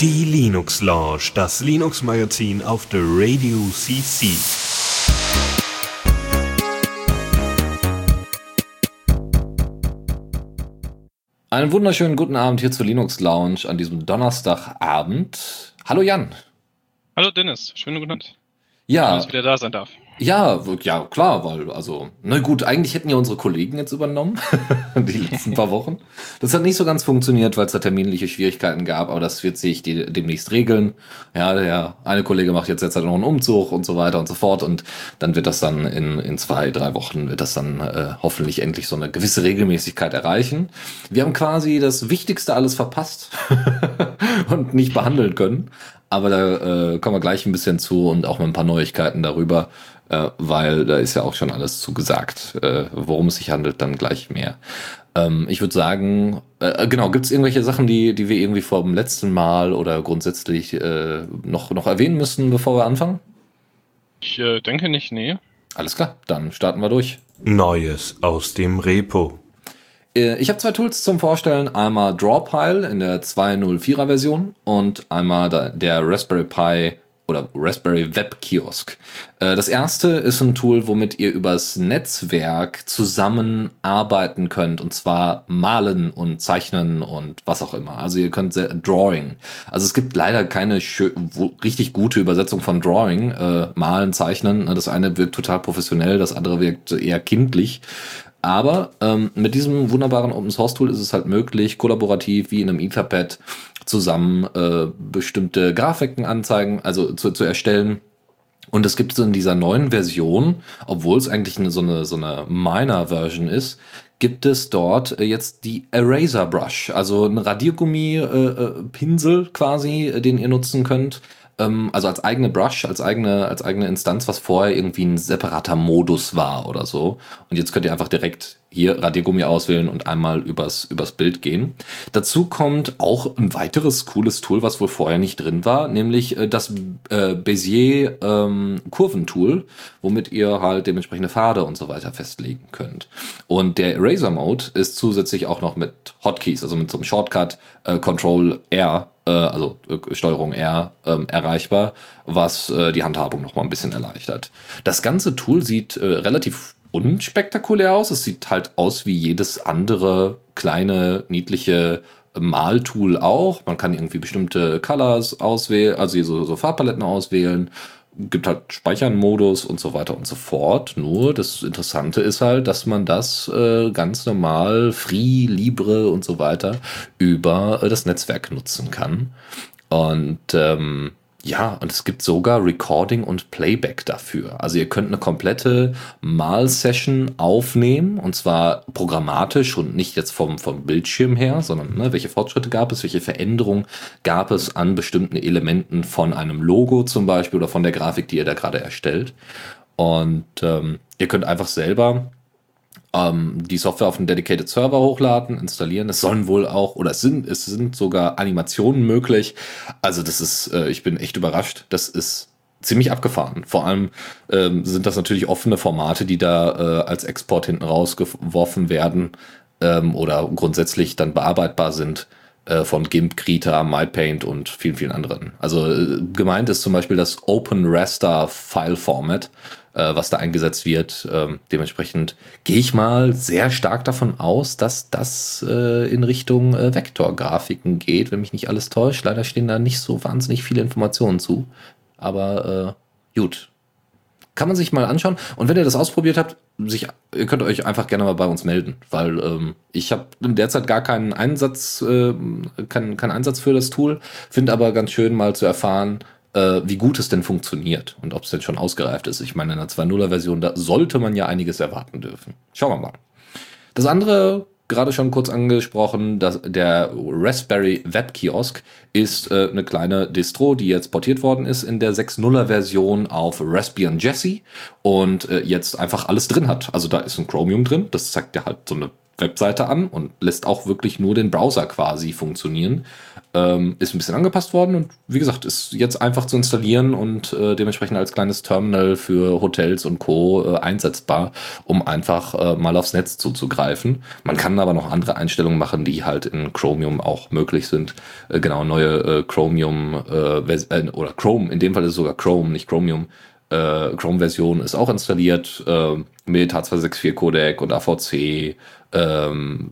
Die Linux Lounge, das Linux Magazin auf der Radio CC. Einen wunderschönen guten Abend hier zur Linux Lounge an diesem Donnerstagabend. Hallo Jan. Hallo Dennis, schönen guten Abend. Ja. Schön, dass ich wieder da sein darf. Ja, ja, klar, weil, also, na gut, eigentlich hätten ja unsere Kollegen jetzt übernommen, die letzten paar Wochen. Das hat nicht so ganz funktioniert, weil es da terminliche Schwierigkeiten gab, aber das wird sich die, demnächst regeln. Ja, der eine Kollege macht jetzt jetzt halt noch einen Umzug und so weiter und so fort und dann wird das dann in, in zwei, drei Wochen wird das dann äh, hoffentlich endlich so eine gewisse Regelmäßigkeit erreichen. Wir haben quasi das Wichtigste alles verpasst und nicht behandeln können. Aber da äh, kommen wir gleich ein bisschen zu und auch mit ein paar Neuigkeiten darüber, äh, weil da ist ja auch schon alles zugesagt. Äh, worum es sich handelt, dann gleich mehr. Ähm, ich würde sagen, äh, genau, gibt es irgendwelche Sachen, die, die wir irgendwie vor dem letzten Mal oder grundsätzlich äh, noch, noch erwähnen müssen, bevor wir anfangen? Ich äh, denke nicht, nee. Alles klar, dann starten wir durch. Neues aus dem Repo. Äh, ich habe zwei Tools zum Vorstellen. Einmal Drawpile in der 2.04er Version und einmal der Raspberry Pi oder Raspberry Web Kiosk. Äh, das erste ist ein Tool, womit ihr übers Netzwerk zusammenarbeiten könnt und zwar malen und zeichnen und was auch immer. Also ihr könnt Drawing. Also es gibt leider keine richtig gute Übersetzung von Drawing. Äh, malen, zeichnen. Das eine wirkt total professionell, das andere wirkt eher kindlich. Aber ähm, mit diesem wunderbaren Open Source Tool ist es halt möglich, kollaborativ wie in einem Etherpad zusammen äh, bestimmte Grafiken anzeigen, also zu, zu erstellen. Und es gibt so in dieser neuen Version, obwohl es eigentlich eine, so eine, so eine Minor-Version ist, gibt es dort äh, jetzt die Eraser Brush, also ein Radiergummi-Pinsel äh, äh quasi, äh, den ihr nutzen könnt ähm, also als eigene Brush, als eigene, als eigene Instanz, was vorher irgendwie ein separater Modus war oder so. Und jetzt könnt ihr einfach direkt hier Radiergummi auswählen und einmal übers, übers Bild gehen. Dazu kommt auch ein weiteres cooles Tool, was wohl vorher nicht drin war, nämlich äh, das äh, Bezier ähm, Kurventool, womit ihr halt dementsprechende Pfade und so weiter festlegen könnt. Und der Eraser Mode ist zusätzlich auch noch mit Hotkeys, also mit so einem Shortcut äh, Control R äh, also äh, Steuerung R, ähm, erreichbar, was äh, die Handhabung noch mal ein bisschen erleichtert. Das ganze Tool sieht äh, relativ unspektakulär aus. Es sieht halt aus wie jedes andere kleine, niedliche Maltool auch. Man kann irgendwie bestimmte Colors auswählen, also so, so Farbpaletten auswählen gibt halt Speichern-Modus und so weiter und so fort. Nur das Interessante ist halt, dass man das äh, ganz normal, free, libre und so weiter über äh, das Netzwerk nutzen kann. Und ähm, ja, und es gibt sogar Recording und Playback dafür. Also ihr könnt eine komplette Mal-Session aufnehmen und zwar programmatisch und nicht jetzt vom, vom Bildschirm her, sondern ne, welche Fortschritte gab es, welche Veränderungen gab es an bestimmten Elementen von einem Logo zum Beispiel oder von der Grafik, die ihr da gerade erstellt. Und ähm, ihr könnt einfach selber ähm, die Software auf einen Dedicated Server hochladen, installieren. Es sollen wohl auch, oder es sind, es sind sogar Animationen möglich. Also das ist, äh, ich bin echt überrascht. Das ist ziemlich abgefahren. Vor allem ähm, sind das natürlich offene Formate, die da äh, als Export hinten rausgeworfen werden ähm, oder grundsätzlich dann bearbeitbar sind äh, von GIMP, Krita, MyPaint und vielen, vielen anderen. Also äh, gemeint ist zum Beispiel das Open Raster File Format äh, was da eingesetzt wird. Ähm, dementsprechend gehe ich mal sehr stark davon aus, dass das äh, in Richtung äh, Vektorgrafiken geht, wenn mich nicht alles täuscht. Leider stehen da nicht so wahnsinnig viele Informationen zu. Aber äh, gut. Kann man sich mal anschauen. Und wenn ihr das ausprobiert habt, sich, ihr könnt euch einfach gerne mal bei uns melden, weil ähm, ich habe derzeit gar keinen Einsatz, äh, keinen, keinen Einsatz für das Tool. Finde aber ganz schön mal zu erfahren, äh, wie gut es denn funktioniert und ob es denn schon ausgereift ist. Ich meine, in der 2.0er Version, da sollte man ja einiges erwarten dürfen. Schauen wir mal. Das andere, gerade schon kurz angesprochen, das, der Raspberry Web Kiosk ist äh, eine kleine Distro, die jetzt portiert worden ist in der 6.0er Version auf Raspbian Jessie und äh, jetzt einfach alles drin hat. Also da ist ein Chromium drin, das zeigt ja halt so eine Webseite an und lässt auch wirklich nur den Browser quasi funktionieren. Ähm, ist ein bisschen angepasst worden und wie gesagt, ist jetzt einfach zu installieren und äh, dementsprechend als kleines Terminal für Hotels und Co. Äh, einsetzbar, um einfach äh, mal aufs Netz zuzugreifen. Man kann aber noch andere Einstellungen machen, die halt in Chromium auch möglich sind. Äh, genau, neue äh, Chromium äh, oder Chrome, in dem Fall ist es sogar Chrome, nicht Chromium. Chrome-Version ist auch installiert mit H264 Codec und AVC, ähm,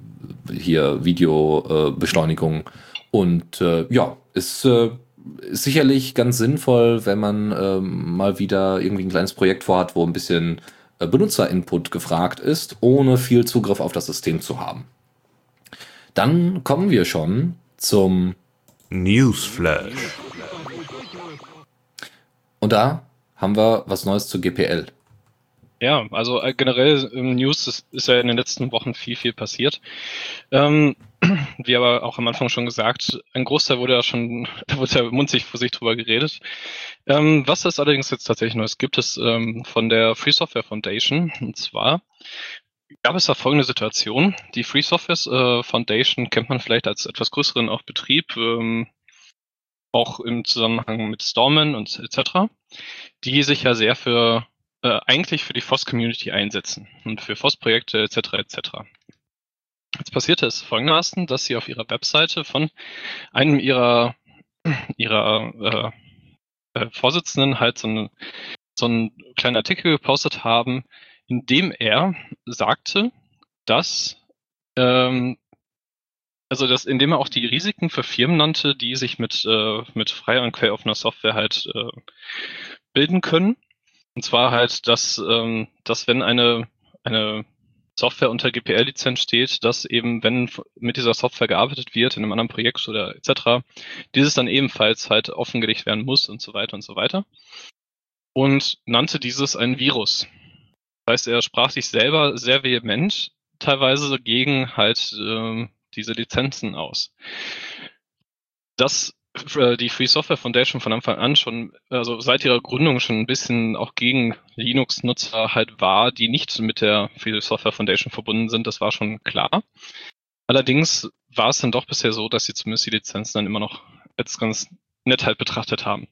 hier Videobeschleunigung. Äh, und äh, ja, ist, äh, ist sicherlich ganz sinnvoll, wenn man äh, mal wieder irgendwie ein kleines Projekt vorhat, wo ein bisschen äh, Benutzerinput gefragt ist, ohne viel Zugriff auf das System zu haben. Dann kommen wir schon zum Newsflash. Und da haben wir was Neues zu GPL. Ja, also äh, generell im News ist, ist, ja in den letzten Wochen viel, viel passiert. Ähm, wie aber auch am Anfang schon gesagt, ein Großteil wurde ja schon, da wurde ja munzig vor sich drüber geredet. Ähm, was es allerdings jetzt tatsächlich Neues gibt, ist ähm, von der Free Software Foundation. Und zwar gab es da folgende Situation. Die Free Software äh, Foundation kennt man vielleicht als etwas größeren auch Betrieb, ähm, auch im Zusammenhang mit Stormen und etc., die sich ja sehr für äh, eigentlich für die FOSS-Community einsetzen und für FOSS-Projekte etc. etc. Jetzt passierte es folgendermaßen, dass sie auf ihrer Webseite von einem ihrer, ihrer äh, äh, Vorsitzenden halt so, ein, so einen kleinen Artikel gepostet haben, in dem er sagte, dass ähm, also das, indem er auch die Risiken für Firmen nannte, die sich mit, äh, mit freier und quelloffener Software halt äh, bilden können und zwar halt, dass, ähm, dass wenn eine, eine Software unter GPL-Lizenz steht, dass eben, wenn mit dieser Software gearbeitet wird in einem anderen Projekt oder etc., dieses dann ebenfalls halt offengelegt werden muss und so weiter und so weiter. Und nannte dieses ein Virus. Das heißt, er sprach sich selber sehr vehement teilweise gegen halt äh, diese Lizenzen aus. Das die Free Software Foundation von Anfang an schon, also seit ihrer Gründung schon ein bisschen auch gegen Linux-Nutzer halt war, die nicht mit der Free Software Foundation verbunden sind, das war schon klar. Allerdings war es dann doch bisher so, dass sie zumindest die Lizenzen dann immer noch als ganz nett halt betrachtet haben.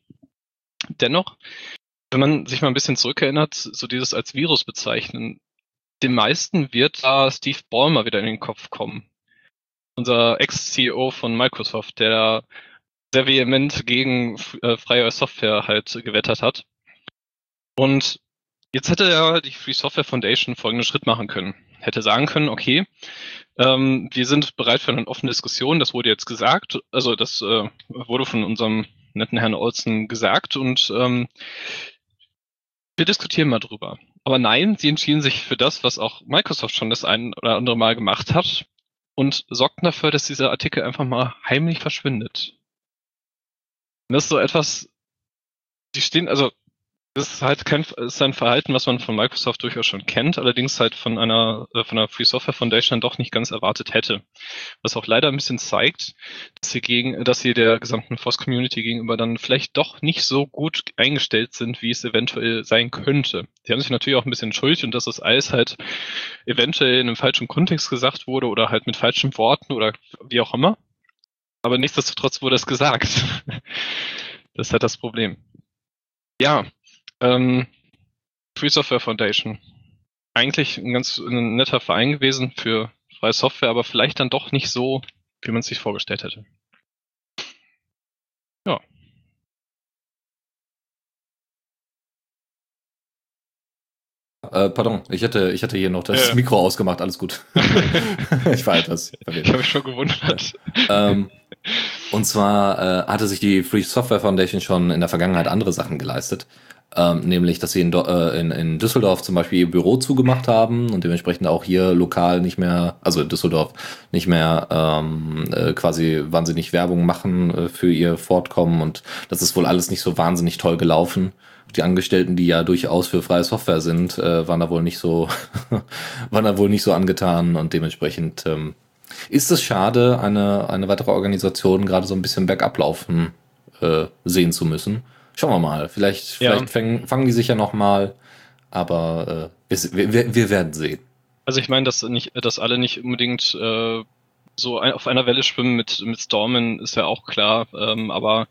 Dennoch, wenn man sich mal ein bisschen zurückerinnert, so dieses als Virus bezeichnen, den meisten wird da Steve Ballmer wieder in den Kopf kommen. Unser Ex-CEO von Microsoft, der sehr vehement gegen äh, freie Software halt gewettert hat. Und jetzt hätte ja die Free Software Foundation folgenden Schritt machen können. Hätte sagen können, okay, ähm, wir sind bereit für eine offene Diskussion, das wurde jetzt gesagt, also das äh, wurde von unserem netten Herrn Olsen gesagt und ähm, wir diskutieren mal drüber. Aber nein, sie entschieden sich für das, was auch Microsoft schon das ein oder andere Mal gemacht hat und sorgten dafür, dass dieser Artikel einfach mal heimlich verschwindet. Das ist so etwas, die stehen, also das ist halt kein ist ein Verhalten, was man von Microsoft durchaus schon kennt, allerdings halt von einer äh, von einer Free Software Foundation doch nicht ganz erwartet hätte. Was auch leider ein bisschen zeigt, dass sie gegen, dass sie der gesamten FOSS Community gegenüber dann vielleicht doch nicht so gut eingestellt sind, wie es eventuell sein könnte. Sie haben sich natürlich auch ein bisschen schuld und dass das alles halt eventuell in einem falschen Kontext gesagt wurde oder halt mit falschen Worten oder wie auch immer. Aber nichtsdestotrotz wurde es gesagt. das ist halt das Problem. Ja, ähm, Free Software Foundation. Eigentlich ein ganz ein netter Verein gewesen für freie Software, aber vielleicht dann doch nicht so, wie man es sich vorgestellt hätte. Ja. Äh, pardon, ich hätte, ich hätte hier noch das ja. Mikro ausgemacht, alles gut. ich war etwas verwirrt. Ich habe mich schon gewundert. ähm, und zwar äh, hatte sich die Free Software Foundation schon in der Vergangenheit andere Sachen geleistet. Ähm, nämlich, dass sie in, äh, in, in Düsseldorf zum Beispiel ihr Büro zugemacht haben und dementsprechend auch hier lokal nicht mehr, also in Düsseldorf nicht mehr ähm, äh, quasi wahnsinnig Werbung machen äh, für ihr Fortkommen und das ist wohl alles nicht so wahnsinnig toll gelaufen. Die Angestellten, die ja durchaus für freie Software sind, äh, waren da wohl nicht so, waren da wohl nicht so angetan und dementsprechend ähm, ist es schade, eine, eine weitere Organisation gerade so ein bisschen bergab laufen äh, sehen zu müssen. Schauen wir mal. Vielleicht, ja. vielleicht fangen, fangen die sich ja noch mal, aber äh, wir, wir, wir werden sehen. Also ich meine, dass nicht, dass alle nicht unbedingt äh, so ein, auf einer Welle schwimmen mit, mit Stormen, ist ja auch klar. Ähm, aber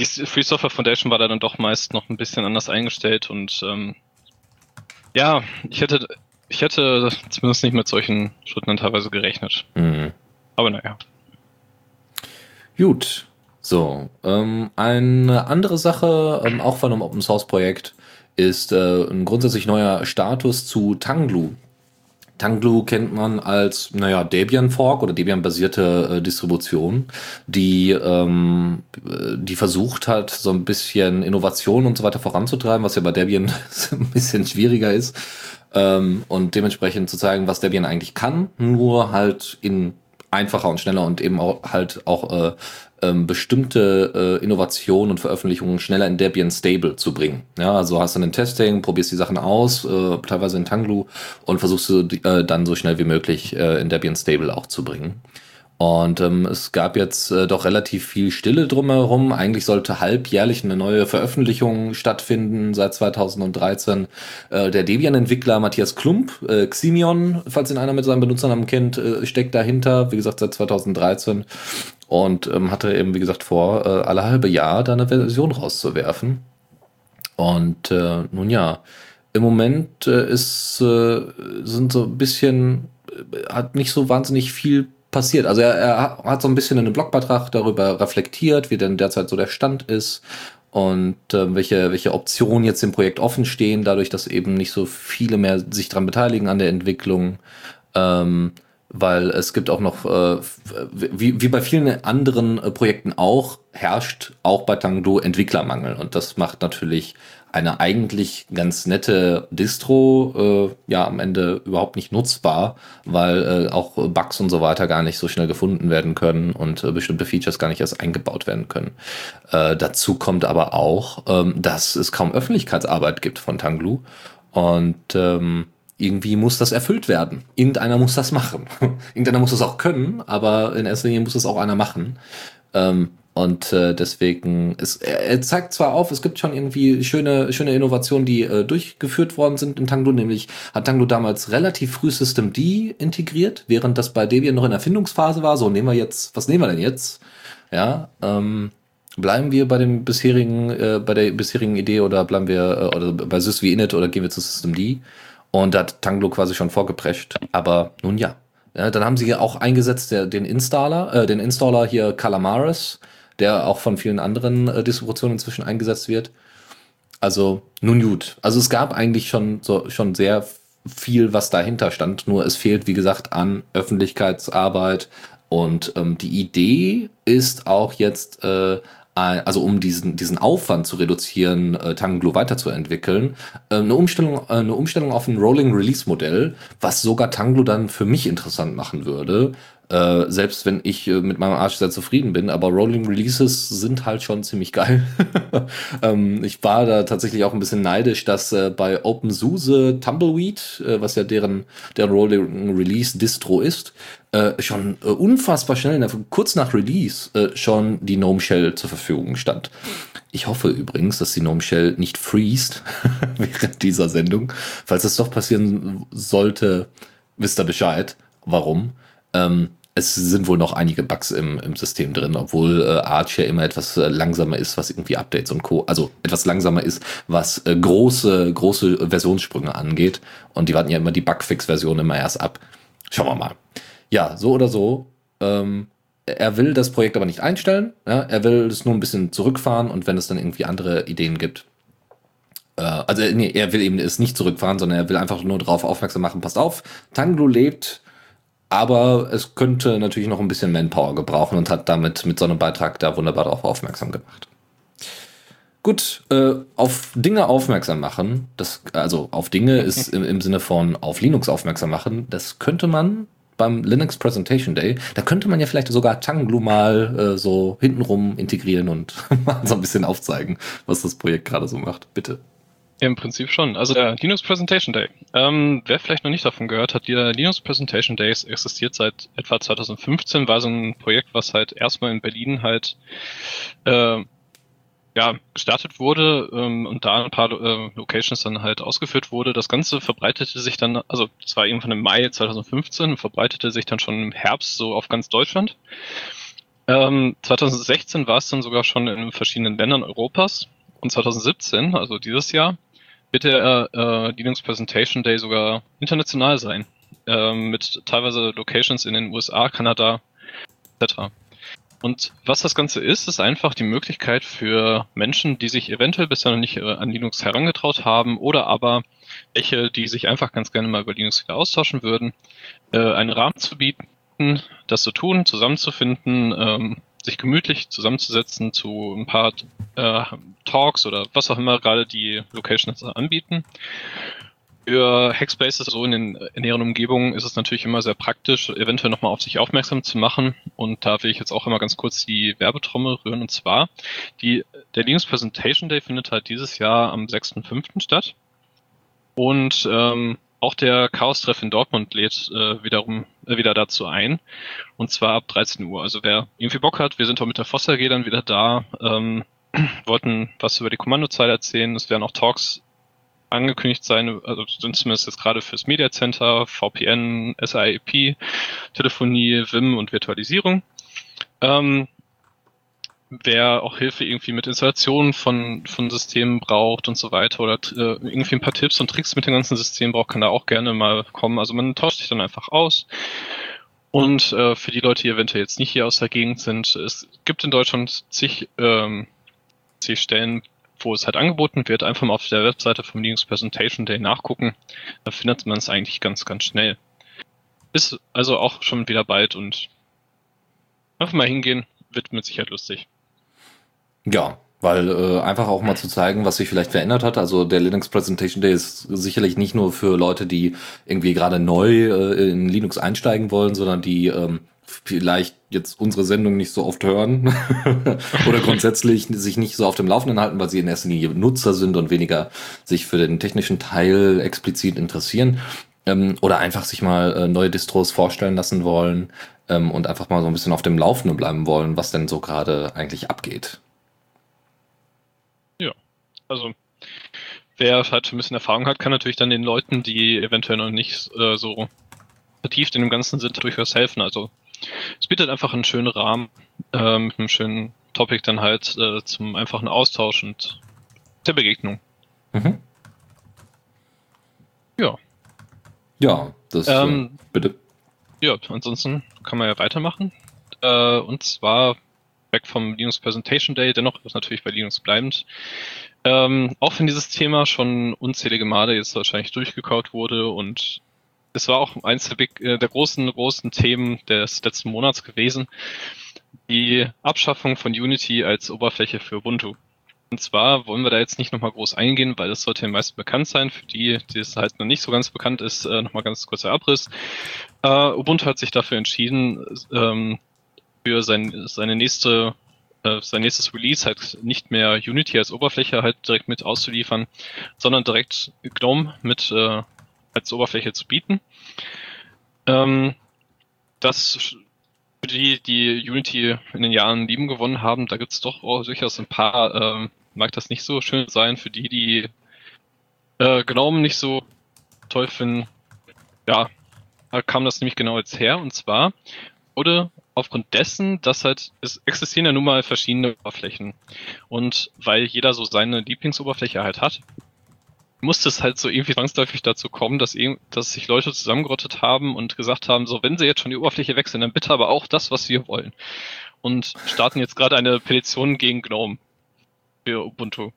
die Free Software Foundation war da dann doch meist noch ein bisschen anders eingestellt und ähm, ja, ich hätte, ich hätte zumindest nicht mit solchen Schritten teilweise gerechnet. Mhm. Aber naja. Gut. So, ähm, eine andere Sache, ähm, auch von einem Open Source Projekt, ist äh, ein grundsätzlich neuer Status zu Tanglu. Tanglu kennt man als, naja, Debian-Fork oder Debian-basierte äh, Distribution, die, ähm, die versucht hat, so ein bisschen Innovation und so weiter voranzutreiben, was ja bei Debian ein bisschen schwieriger ist. Ähm, und dementsprechend zu zeigen, was Debian eigentlich kann, nur halt in einfacher und schneller und eben auch halt auch äh, ähm, bestimmte äh, Innovationen und Veröffentlichungen schneller in Debian Stable zu bringen. Ja, also hast du ein Testing, probierst die Sachen aus, äh, teilweise in Tanglu und versuchst du äh, dann so schnell wie möglich äh, in Debian Stable auch zu bringen. Und ähm, es gab jetzt äh, doch relativ viel Stille drumherum. Eigentlich sollte halbjährlich eine neue Veröffentlichung stattfinden seit 2013. Äh, der Debian-Entwickler Matthias Klump, äh, Ximion, falls ihn einer mit seinem Benutzernamen kennt, äh, steckt dahinter. Wie gesagt, seit 2013 und ähm, hatte eben, wie gesagt, vor, äh, alle halbe Jahr da eine Version rauszuwerfen. Und äh, nun ja, im Moment äh, ist, äh, sind so ein bisschen, äh, hat nicht so wahnsinnig viel passiert. Also er, er hat so ein bisschen in einem Blogbeitrag darüber reflektiert, wie denn derzeit so der Stand ist und äh, welche, welche Optionen jetzt im Projekt offen stehen, dadurch, dass eben nicht so viele mehr sich dran beteiligen an der Entwicklung. Ähm, weil es gibt auch noch, äh, wie, wie bei vielen anderen äh, Projekten auch, herrscht auch bei Tangdo Entwicklermangel. Und das macht natürlich eine eigentlich ganz nette Distro äh, ja am Ende überhaupt nicht nutzbar, weil äh, auch Bugs und so weiter gar nicht so schnell gefunden werden können und äh, bestimmte Features gar nicht erst eingebaut werden können. Äh, dazu kommt aber auch, ähm, dass es kaum Öffentlichkeitsarbeit gibt von Tanglu und ähm, irgendwie muss das erfüllt werden. Irgendeiner muss das machen. Irgendeiner muss das auch können, aber in erster Linie muss das auch einer machen. Ähm, und äh, deswegen, ist, er, zeigt zwar auf, es gibt schon irgendwie schöne, schöne Innovationen, die äh, durchgeführt worden sind in Tanglo, nämlich hat Tanglo damals relativ früh System D integriert, während das bei Debian noch in Erfindungsphase war. So, nehmen wir jetzt, was nehmen wir denn jetzt? Ja, ähm, bleiben wir bei dem bisherigen, äh, bei der bisherigen Idee oder bleiben wir äh, oder bei SysV Init oder gehen wir zu System D? Und da hat Tanglo quasi schon vorgeprescht. Aber nun ja. ja dann haben sie auch eingesetzt der, den Installer, äh, den Installer hier Calamares, der auch von vielen anderen äh, Distributionen inzwischen eingesetzt wird. Also nun gut. Also es gab eigentlich schon so schon sehr viel, was dahinter stand. Nur es fehlt, wie gesagt, an Öffentlichkeitsarbeit. Und ähm, die Idee ist auch jetzt äh, also um diesen, diesen Aufwand zu reduzieren, äh, Tanglo weiterzuentwickeln, äh, eine, Umstellung, äh, eine Umstellung auf ein Rolling Release Modell, was sogar Tanglo dann für mich interessant machen würde, äh, selbst wenn ich äh, mit meinem Arsch sehr zufrieden bin, aber Rolling Releases sind halt schon ziemlich geil. ähm, ich war da tatsächlich auch ein bisschen neidisch, dass äh, bei OpenSUSE Tumbleweed, äh, was ja deren, deren Rolling Release Distro ist, äh, schon äh, unfassbar schnell, kurz nach Release, schon die GNOME Shell zur Verfügung stand. Ich hoffe übrigens, dass die GNOME Shell nicht freest während dieser Sendung. Falls das doch passieren sollte, wisst ihr Bescheid. Warum? Ähm, es sind wohl noch einige Bugs im, im System drin, obwohl äh, Arch ja immer etwas äh, langsamer ist, was irgendwie Updates und Co. Also etwas langsamer ist, was äh, große, große Versionssprünge angeht. Und die warten ja immer die Bugfix-Version immer erst ab. Schauen wir mal. Ja, so oder so. Ähm, er will das Projekt aber nicht einstellen. Ja? Er will es nur ein bisschen zurückfahren und wenn es dann irgendwie andere Ideen gibt. Äh, also nee, er will eben es nicht zurückfahren, sondern er will einfach nur darauf aufmerksam machen, passt auf, Tanglu lebt aber es könnte natürlich noch ein bisschen Manpower gebrauchen und hat damit mit so einem Beitrag da wunderbar darauf aufmerksam gemacht. Gut, äh, auf Dinge aufmerksam machen, das, also auf Dinge ist im, im Sinne von auf Linux aufmerksam machen, das könnte man beim Linux Presentation Day, da könnte man ja vielleicht sogar Tanglu mal äh, so hintenrum integrieren und mal so ein bisschen aufzeigen, was das Projekt gerade so macht. Bitte. Im Prinzip schon. Also der Linux Presentation Day. Ähm, wer vielleicht noch nicht davon gehört hat, der Linux Presentation Days existiert seit etwa 2015, war so ein Projekt, was halt erstmal in Berlin halt äh, ja, gestartet wurde ähm, und da ein paar äh, Locations dann halt ausgeführt wurde. Das Ganze verbreitete sich dann, also es war irgendwann im Mai 2015, verbreitete sich dann schon im Herbst so auf ganz Deutschland. Ähm, 2016 war es dann sogar schon in verschiedenen Ländern Europas und 2017, also dieses Jahr, wird der äh, Linux Presentation Day sogar international sein, äh, mit teilweise Locations in den USA, Kanada etc. Und was das Ganze ist, ist einfach die Möglichkeit für Menschen, die sich eventuell bisher noch nicht äh, an Linux herangetraut haben oder aber welche, die sich einfach ganz gerne mal über Linux wieder austauschen würden, äh, einen Rahmen zu bieten, das zu tun, zusammenzufinden, ähm, sich gemütlich zusammenzusetzen zu ein paar äh, Talks oder was auch immer gerade die Locations anbieten für Hackspaces so in den in deren Umgebungen ist es natürlich immer sehr praktisch, eventuell nochmal auf sich aufmerksam zu machen. Und da will ich jetzt auch immer ganz kurz die Werbetrommel rühren. Und zwar, die, der Linux Presentation Day findet halt dieses Jahr am 6.5. statt. Und ähm, auch der Chaos-Treff in Dortmund lädt äh, wiederum äh, wieder dazu ein. Und zwar ab 13 Uhr. Also wer irgendwie Bock hat, wir sind auch mit der Foster G dann wieder da. Ähm, wollten was über die Kommandozeit erzählen. Es werden auch Talks angekündigt sein, also sind zumindest jetzt gerade fürs Media Center, VPN, SIP, Telefonie, Vim und Virtualisierung. Ähm, wer auch Hilfe irgendwie mit Installationen von, von Systemen braucht und so weiter oder äh, irgendwie ein paar Tipps und Tricks mit dem ganzen System braucht, kann da auch gerne mal kommen. Also man tauscht sich dann einfach aus. Und äh, für die Leute, die eventuell jetzt nicht hier aus der Gegend sind, es gibt in Deutschland zig, ähm, zig Stellen, wo es halt angeboten wird, einfach mal auf der Webseite vom Linux Presentation Day nachgucken. Da findet man es eigentlich ganz, ganz schnell. Ist also auch schon wieder bald und einfach mal hingehen, wird mit Sicherheit lustig. Ja, weil äh, einfach auch mal zu zeigen, was sich vielleicht verändert hat. Also der Linux Presentation Day ist sicherlich nicht nur für Leute, die irgendwie gerade neu äh, in Linux einsteigen wollen, sondern die ähm, vielleicht jetzt unsere Sendung nicht so oft hören oder grundsätzlich sich nicht so auf dem Laufenden halten, weil sie in erster Linie Nutzer sind und weniger sich für den technischen Teil explizit interessieren ähm, oder einfach sich mal äh, neue Distros vorstellen lassen wollen ähm, und einfach mal so ein bisschen auf dem Laufenden bleiben wollen, was denn so gerade eigentlich abgeht. Also wer halt ein bisschen Erfahrung hat, kann natürlich dann den Leuten, die eventuell noch nicht äh, so vertieft in dem Ganzen sind, durchaus helfen. Also es bietet einfach einen schönen Rahmen äh, mit einem schönen Topic dann halt äh, zum einfachen Austausch und der Begegnung. Mhm. Ja. Ja, das ähm, äh, bitte. Ja, ansonsten kann man ja weitermachen. Äh, und zwar weg vom Linux Presentation Day, dennoch ist natürlich bei Linux bleibend. Ähm, auch wenn dieses Thema schon unzählige Male jetzt wahrscheinlich durchgekaut wurde und es war auch eins der, big, äh, der großen, großen Themen des letzten Monats gewesen, die Abschaffung von Unity als Oberfläche für Ubuntu. Und zwar wollen wir da jetzt nicht nochmal groß eingehen, weil das sollte den meisten bekannt sein. Für die, die es halt noch nicht so ganz bekannt ist, äh, nochmal ganz kurzer Abriss. Uh, Ubuntu hat sich dafür entschieden, ähm, für sein, seine nächste, äh, sein nächstes Release halt nicht mehr Unity als Oberfläche halt direkt mit auszuliefern, sondern direkt GNOME mit äh, als Oberfläche zu bieten. Ähm, das für die, die Unity in den Jahren lieben gewonnen haben, da gibt es doch auch durchaus ein paar, ähm, mag das nicht so schön sein, für die, die äh, Gnome nicht so toll finden, ja, da kam das nämlich genau jetzt her. Und zwar wurde aufgrund dessen, dass halt, es existieren ja nun mal verschiedene Oberflächen. Und weil jeder so seine Lieblingsoberfläche halt hat, musste es halt so irgendwie zwangsläufig dazu kommen, dass, dass sich Leute zusammengerottet haben und gesagt haben, so, wenn sie jetzt schon die Oberfläche wechseln, dann bitte aber auch das, was wir wollen. Und starten jetzt gerade eine Petition gegen GNOME für Ubuntu.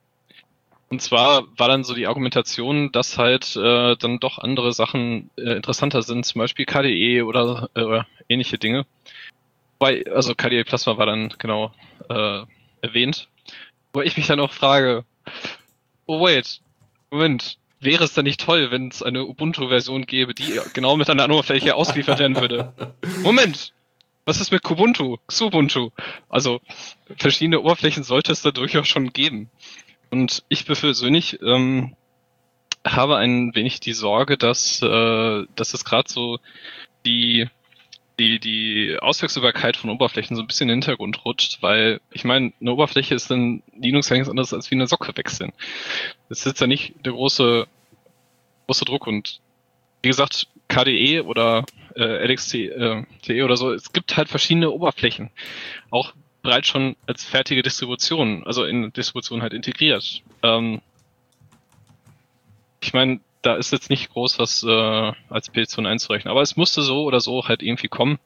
Und zwar war dann so die Argumentation, dass halt äh, dann doch andere Sachen äh, interessanter sind, zum Beispiel KDE oder äh, ähnliche Dinge. Weil, also KDE Plasma war dann genau äh, erwähnt. Wo ich mich dann auch frage, oh wait, Moment, wäre es dann nicht toll, wenn es eine Ubuntu-Version gäbe, die genau mit einer Oberfläche ausgeliefert werden würde? Moment! Was ist mit Kubuntu? Xubuntu? Also, verschiedene Oberflächen sollte es da durchaus schon geben. Und ich persönlich ähm, habe ein wenig die Sorge, dass, äh, dass es gerade so die die, die Auswechselbarkeit von Oberflächen so ein bisschen in den Hintergrund rutscht, weil ich meine, eine Oberfläche ist in Linux ja nichts anderes als wie eine Socke wechseln. Das ist ja nicht der große, große Druck und wie gesagt, KDE oder äh, LXT äh, oder so, es gibt halt verschiedene Oberflächen. Auch bereits schon als fertige Distribution, also in Distribution halt integriert. Ähm, ich meine, da ist jetzt nicht groß was äh, als Petition einzurechnen. Aber es musste so oder so halt irgendwie kommen.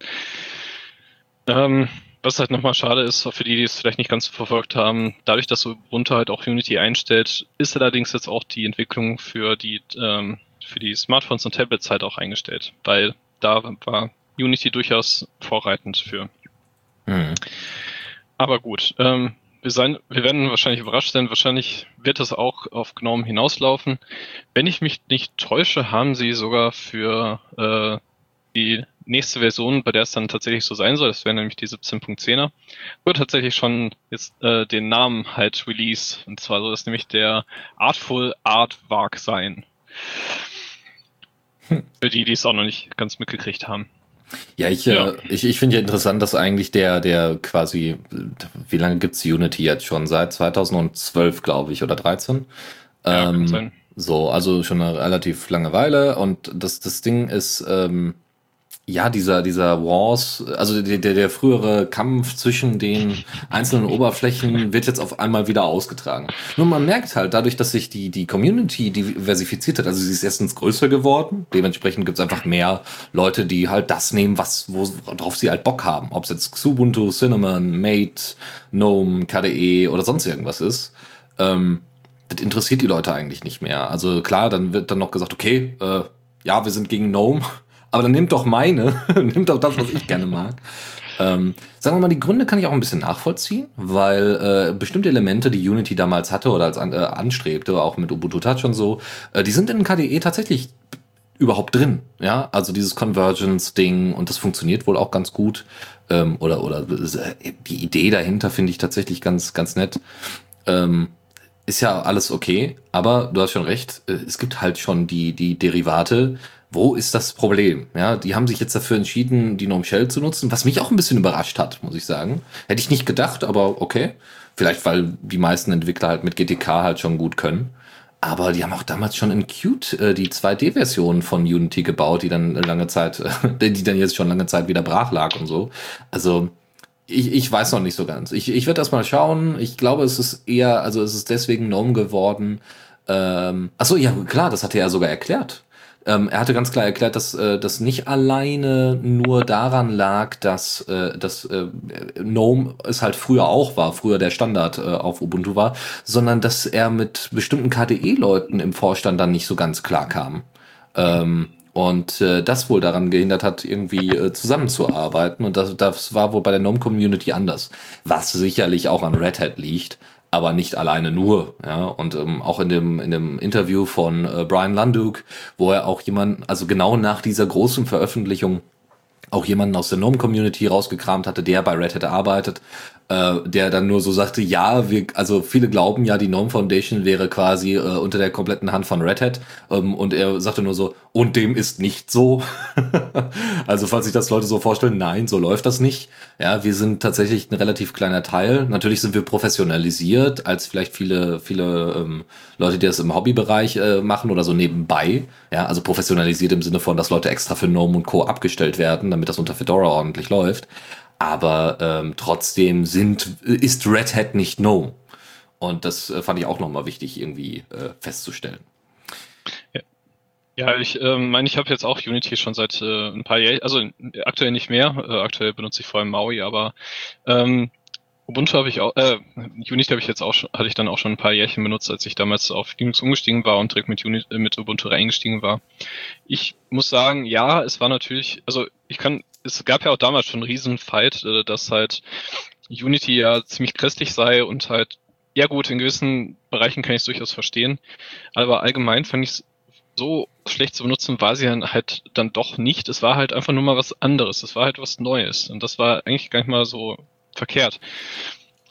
Ähm, was halt nochmal schade ist, für die, die es vielleicht nicht ganz verfolgt haben, dadurch, dass Ubuntu halt auch Unity einstellt, ist allerdings jetzt auch die Entwicklung für die, ähm, für die Smartphones und Tablets halt auch eingestellt, weil da war Unity durchaus vorreitend für. Mhm. Aber gut, ähm, wir, sein, wir werden wahrscheinlich überrascht sein. Wahrscheinlich wird das auch auf GNOME hinauslaufen. Wenn ich mich nicht täusche, haben sie sogar für äh, die nächste Version, bei der es dann tatsächlich so sein soll, das wäre nämlich die 17.10er, wird tatsächlich schon jetzt äh, den Namen halt Release. Und zwar soll das nämlich der Artful Artwork sein. Hm. Für die, die es auch noch nicht ganz mitgekriegt haben. Ja, ich, ja. Äh, ich, ich finde ja interessant, dass eigentlich der, der quasi, wie lange gibt's Unity jetzt schon? Seit 2012, glaube ich, oder 13? Ja, ähm, so, also schon eine relativ lange Weile. Und das, das Ding ist, ähm, ja, dieser, dieser Wars, also der, der, der frühere Kampf zwischen den einzelnen Oberflächen wird jetzt auf einmal wieder ausgetragen. Nur man merkt halt, dadurch, dass sich die, die Community diversifiziert hat, also sie ist erstens größer geworden, dementsprechend gibt's einfach mehr Leute, die halt das nehmen, was, worauf sie halt Bock haben. Ob es jetzt Xubuntu, Cinnamon, Mate, GNOME, KDE oder sonst irgendwas ist. Ähm, das interessiert die Leute eigentlich nicht mehr. Also klar, dann wird dann noch gesagt, okay, äh, ja, wir sind gegen GNOME aber dann nimmt doch meine, nimmt doch das, was ich gerne mag. Ähm, sagen wir mal, die Gründe kann ich auch ein bisschen nachvollziehen, weil äh, bestimmte Elemente, die Unity damals hatte oder als an, äh, anstrebte, auch mit Ubuntu Touch und so, äh, die sind in KDE tatsächlich überhaupt drin. Ja, also dieses Convergence-Ding und das funktioniert wohl auch ganz gut. Ähm, oder oder äh, die Idee dahinter finde ich tatsächlich ganz ganz nett. Ähm, ist ja alles okay, aber du hast schon recht. Äh, es gibt halt schon die die Derivate, wo ist das Problem? Ja, die haben sich jetzt dafür entschieden, die Gnome Shell zu nutzen, was mich auch ein bisschen überrascht hat, muss ich sagen. Hätte ich nicht gedacht, aber okay. Vielleicht, weil die meisten Entwickler halt mit GTK halt schon gut können. Aber die haben auch damals schon in Qt äh, die 2D-Version von Unity gebaut, die dann lange Zeit, äh, die dann jetzt schon lange Zeit wieder brach lag und so. Also ich, ich weiß noch nicht so ganz. Ich, ich werde erst mal schauen. Ich glaube, es ist eher, also es ist deswegen Gnome geworden. Ähm, achso, ja klar, das hat er ja sogar erklärt. Ähm, er hatte ganz klar erklärt, dass äh, das nicht alleine nur daran lag, dass, äh, dass äh, GNOME es halt früher auch war, früher der Standard äh, auf Ubuntu war, sondern dass er mit bestimmten KDE-Leuten im Vorstand dann nicht so ganz klar kam. Ähm, und äh, das wohl daran gehindert hat, irgendwie äh, zusammenzuarbeiten. Und das, das war wohl bei der GNOME-Community anders. Was sicherlich auch an Red Hat liegt aber nicht alleine nur. Ja, und ähm, auch in dem in dem Interview von äh, Brian Landuk, wo er auch jemand, also genau nach dieser großen Veröffentlichung auch jemanden aus der GNOME-Community rausgekramt hatte, der bei Red Hat arbeitet, äh, der dann nur so sagte, ja, wir, also viele glauben ja, die GNOME Foundation wäre quasi äh, unter der kompletten Hand von Red Hat ähm, und er sagte nur so, und dem ist nicht so. also falls sich das Leute so vorstellen, nein, so läuft das nicht. Ja, wir sind tatsächlich ein relativ kleiner Teil. Natürlich sind wir professionalisiert als vielleicht viele, viele ähm, Leute, die das im Hobbybereich äh, machen oder so nebenbei. Ja, also professionalisiert im Sinne von, dass Leute extra für GNOME und Co. abgestellt werden, damit das unter Fedora ordentlich läuft. Aber ähm, trotzdem sind, ist Red Hat nicht GNOME. Und das äh, fand ich auch nochmal wichtig irgendwie äh, festzustellen. Ja. Ich ähm, meine, ich habe jetzt auch Unity schon seit äh, ein paar Jahren, also aktuell nicht mehr. Äh, aktuell benutze ich vor allem Maui, aber ähm, Ubuntu habe ich auch, äh, Unity habe ich jetzt auch schon, hatte ich dann auch schon ein paar Jährchen benutzt, als ich damals auf Linux umgestiegen war und direkt mit, Unity, äh, mit Ubuntu reingestiegen war. Ich muss sagen, ja, es war natürlich, also ich kann, es gab ja auch damals schon einen riesen Fight, äh, dass halt Unity ja ziemlich christlich sei und halt, ja gut, in gewissen Bereichen kann ich es durchaus verstehen, aber allgemein fand ich es so schlecht zu benutzen war sie dann halt dann doch nicht. Es war halt einfach nur mal was anderes. Es war halt was Neues. Und das war eigentlich gar nicht mal so verkehrt.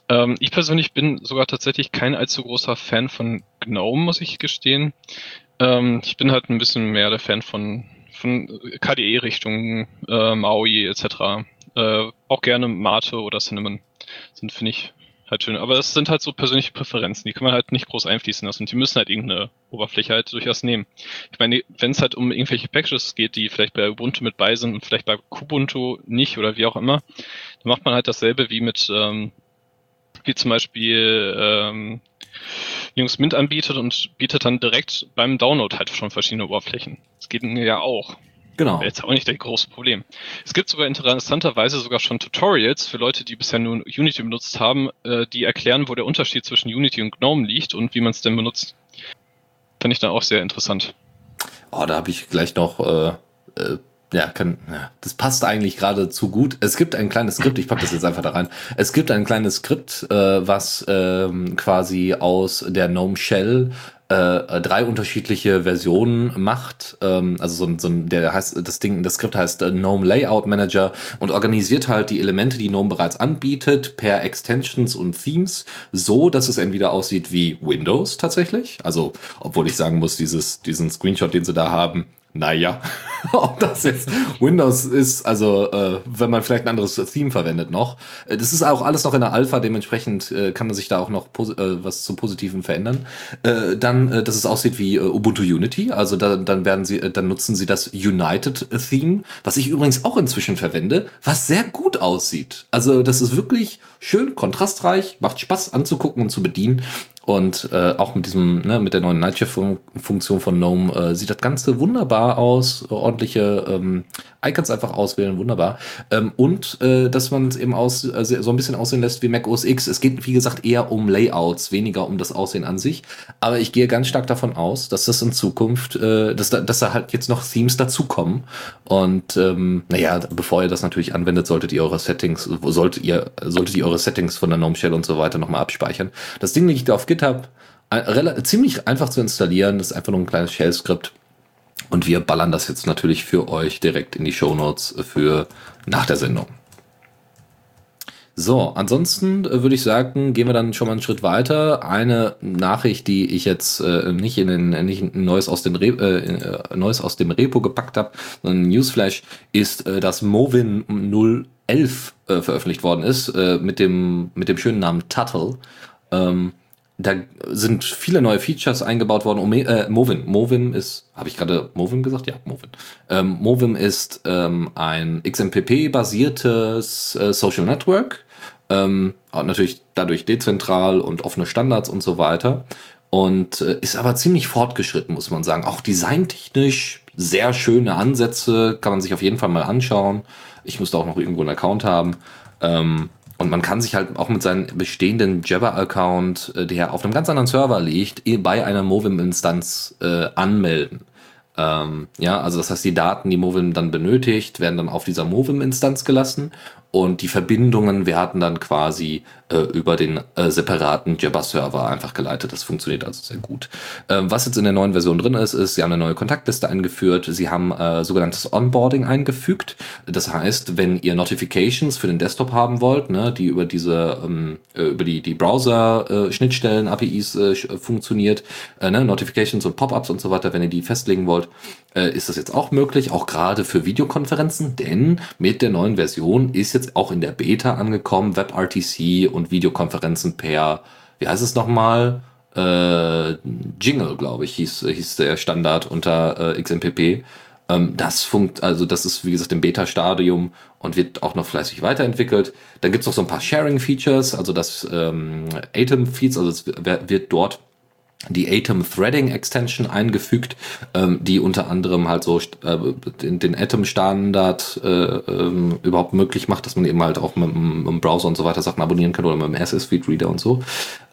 Ähm, ich persönlich bin sogar tatsächlich kein allzu großer Fan von GNOME, muss ich gestehen. Ähm, ich bin halt ein bisschen mehr der Fan von, von KDE-Richtungen, äh, Maui etc. Äh, auch gerne Mate oder Cinnamon sind, finde ich, halt schön. Aber es sind halt so persönliche Präferenzen, die kann man halt nicht groß einfließen lassen und die müssen halt irgendeine Oberfläche halt durchaus nehmen. Ich meine, wenn es halt um irgendwelche Packages geht, die vielleicht bei Ubuntu mit bei sind und vielleicht bei Kubuntu nicht oder wie auch immer, dann macht man halt dasselbe wie mit, ähm, wie zum Beispiel ähm, Linux Mint anbietet und bietet dann direkt beim Download halt schon verschiedene Oberflächen. Das geht ja auch. Genau. Jetzt auch nicht das große Problem. Es gibt sogar interessanterweise sogar schon Tutorials für Leute, die bisher nur Unity benutzt haben, äh, die erklären, wo der Unterschied zwischen Unity und GNOME liegt und wie man es denn benutzt. Finde ich dann auch sehr interessant. Oh, da habe ich gleich noch äh, äh, ja, kann, ja, das passt eigentlich gerade zu gut. Es gibt ein kleines Skript, ich pack das jetzt einfach da rein. Es gibt ein kleines Skript, äh, was ähm, quasi aus der GNOME Shell äh, drei unterschiedliche Versionen macht. Ähm, also so, so ein, der heißt, das Ding, das Skript heißt äh, GNOME Layout Manager und organisiert halt die Elemente, die GNOME bereits anbietet, per Extensions und Themes, so dass es entweder aussieht wie Windows tatsächlich. Also, obwohl ich sagen muss, dieses, diesen Screenshot, den sie da haben, naja, ob das jetzt Windows ist, also äh, wenn man vielleicht ein anderes Theme verwendet noch. Äh, das ist auch alles noch in der Alpha, dementsprechend äh, kann man sich da auch noch äh, was zum Positiven verändern. Äh, dann, äh, dass es aussieht wie äh, Ubuntu Unity, also da, dann werden sie, äh, dann nutzen sie das United Theme, was ich übrigens auch inzwischen verwende, was sehr gut aussieht. Also das ist wirklich schön kontrastreich, macht Spaß anzugucken und zu bedienen. Und äh, auch mit diesem, ne, mit der neuen Nightshift-Funktion von GNOME äh, sieht das Ganze wunderbar aus. Ordentliche ähm, Icons einfach auswählen, wunderbar. Ähm, und äh, dass man es eben aus, äh, so ein bisschen aussehen lässt wie Mac OS X. Es geht, wie gesagt, eher um Layouts, weniger um das Aussehen an sich. Aber ich gehe ganz stark davon aus, dass das in Zukunft, äh, dass, da, dass da halt jetzt noch Themes dazukommen. Und ähm, naja, bevor ihr das natürlich anwendet, solltet ihr eure Settings, solltet ihr, solltet ihr eure Settings von der GNOME Shell und so weiter nochmal abspeichern. Das Ding liegt auf GitHub. Ein, ziemlich einfach zu installieren. Das ist einfach nur ein kleines Shell-Skript. Und wir ballern das jetzt natürlich für euch direkt in die Show Notes für nach der Sendung. So, ansonsten äh, würde ich sagen, gehen wir dann schon mal einen Schritt weiter. Eine Nachricht, die ich jetzt äh, nicht in den nicht ein neues aus dem Re äh, neues aus dem Repo gepackt habe, sondern Newsflash ist, äh, dass Movin 011 äh, veröffentlicht worden ist äh, mit dem mit dem schönen Namen Tuttle. Ähm, da sind viele neue Features eingebaut worden. Um, äh, Movin. Movin ist, habe ich gerade Movin gesagt? Ja, Movin. Ähm, Movim ist ähm, ein XMPP-basiertes äh, Social Network. Ähm, natürlich dadurch dezentral und offene Standards und so weiter. Und äh, ist aber ziemlich fortgeschritten, muss man sagen. Auch designtechnisch sehr schöne Ansätze, kann man sich auf jeden Fall mal anschauen. Ich müsste auch noch irgendwo einen Account haben. Ähm, und man kann sich halt auch mit seinem bestehenden Jabber-Account, äh, der auf einem ganz anderen Server liegt, bei einer Movim-Instanz äh, anmelden. Ähm, ja, also das heißt, die Daten, die Movim dann benötigt, werden dann auf dieser Movim-Instanz gelassen und die Verbindungen werden dann quasi äh, über den äh, separaten Jabber-Server einfach geleitet. Das funktioniert also sehr gut. Ähm, was jetzt in der neuen Version drin ist, ist, sie haben eine neue Kontaktliste eingeführt, sie haben äh, sogenanntes Onboarding eingefügt. Das heißt, wenn ihr Notifications für den Desktop haben wollt, ne, die über diese, ähm, äh, über die, die Browser-Schnittstellen, APIs äh, funktioniert, äh, ne, Notifications und Pop-ups und so weiter, wenn ihr die festlegen wollt, äh, ist das jetzt auch möglich, auch gerade für Videokonferenzen, denn mit der neuen Version ist jetzt auch in der Beta angekommen, WebRTC und Videokonferenzen per, wie heißt es nochmal? Äh, Jingle, glaube ich, hieß, hieß der Standard unter äh, XMPP. Ähm, das funkt, also das ist wie gesagt im Beta-Stadium und wird auch noch fleißig weiterentwickelt. Dann gibt's noch so ein paar Sharing-Features, also das ähm, Atom-Feeds, also es wird dort die Atom Threading Extension eingefügt, ähm, die unter anderem halt so äh, den, den Atom Standard äh, ähm, überhaupt möglich macht, dass man eben halt auch mit, mit dem Browser und so weiter Sachen abonnieren kann oder mit dem SS Feed Reader und so.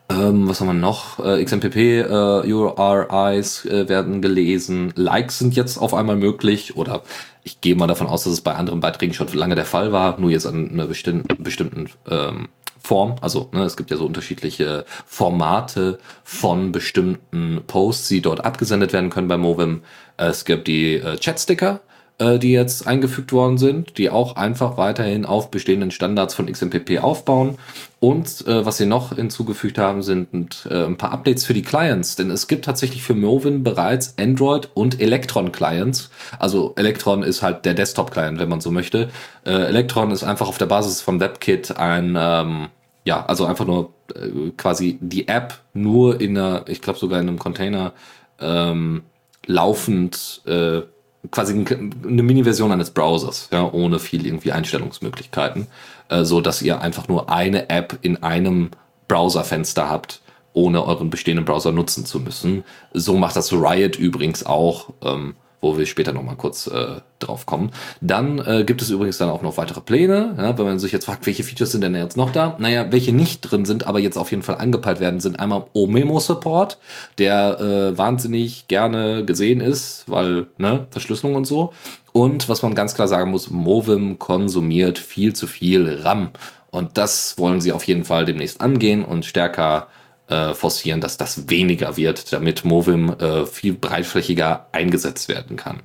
Ähm, was haben wir noch? Äh, XMPP äh, URIs äh, werden gelesen. Likes sind jetzt auf einmal möglich oder ich gehe mal davon aus, dass es bei anderen Beiträgen schon lange der Fall war, nur jetzt an einer bestimmten, bestimmten ähm, Form. Also ne, es gibt ja so unterschiedliche Formate von bestimmten Posts, die dort abgesendet werden können bei Movim. Es gibt die äh, Chat-Sticker, äh, die jetzt eingefügt worden sind, die auch einfach weiterhin auf bestehenden Standards von XMPP aufbauen. Und äh, was sie noch hinzugefügt haben, sind äh, ein paar Updates für die Clients, denn es gibt tatsächlich für Movin bereits Android und Electron Clients. Also Electron ist halt der Desktop-Client, wenn man so möchte. Äh, Electron ist einfach auf der Basis von WebKit ein ähm, ja, also einfach nur äh, quasi die App nur in einer, ich glaube sogar in einem Container ähm, laufend äh, quasi eine Mini-Version eines Browsers, ja, ohne viel irgendwie Einstellungsmöglichkeiten, äh, so dass ihr einfach nur eine App in einem Browserfenster habt, ohne euren bestehenden Browser nutzen zu müssen. So macht das Riot übrigens auch. Ähm, wo wir später nochmal kurz äh, drauf kommen. Dann äh, gibt es übrigens dann auch noch weitere Pläne. Ja, wenn man sich jetzt fragt, welche Features sind denn jetzt noch da? Naja, welche nicht drin sind, aber jetzt auf jeden Fall angepeilt werden, sind einmal OMEMO-Support, der äh, wahnsinnig gerne gesehen ist, weil, ne, Verschlüsselung und so. Und was man ganz klar sagen muss, Movim konsumiert viel zu viel RAM. Und das wollen sie auf jeden Fall demnächst angehen und stärker äh, forcieren, dass das weniger wird, damit Movim äh, viel breitflächiger eingesetzt werden kann.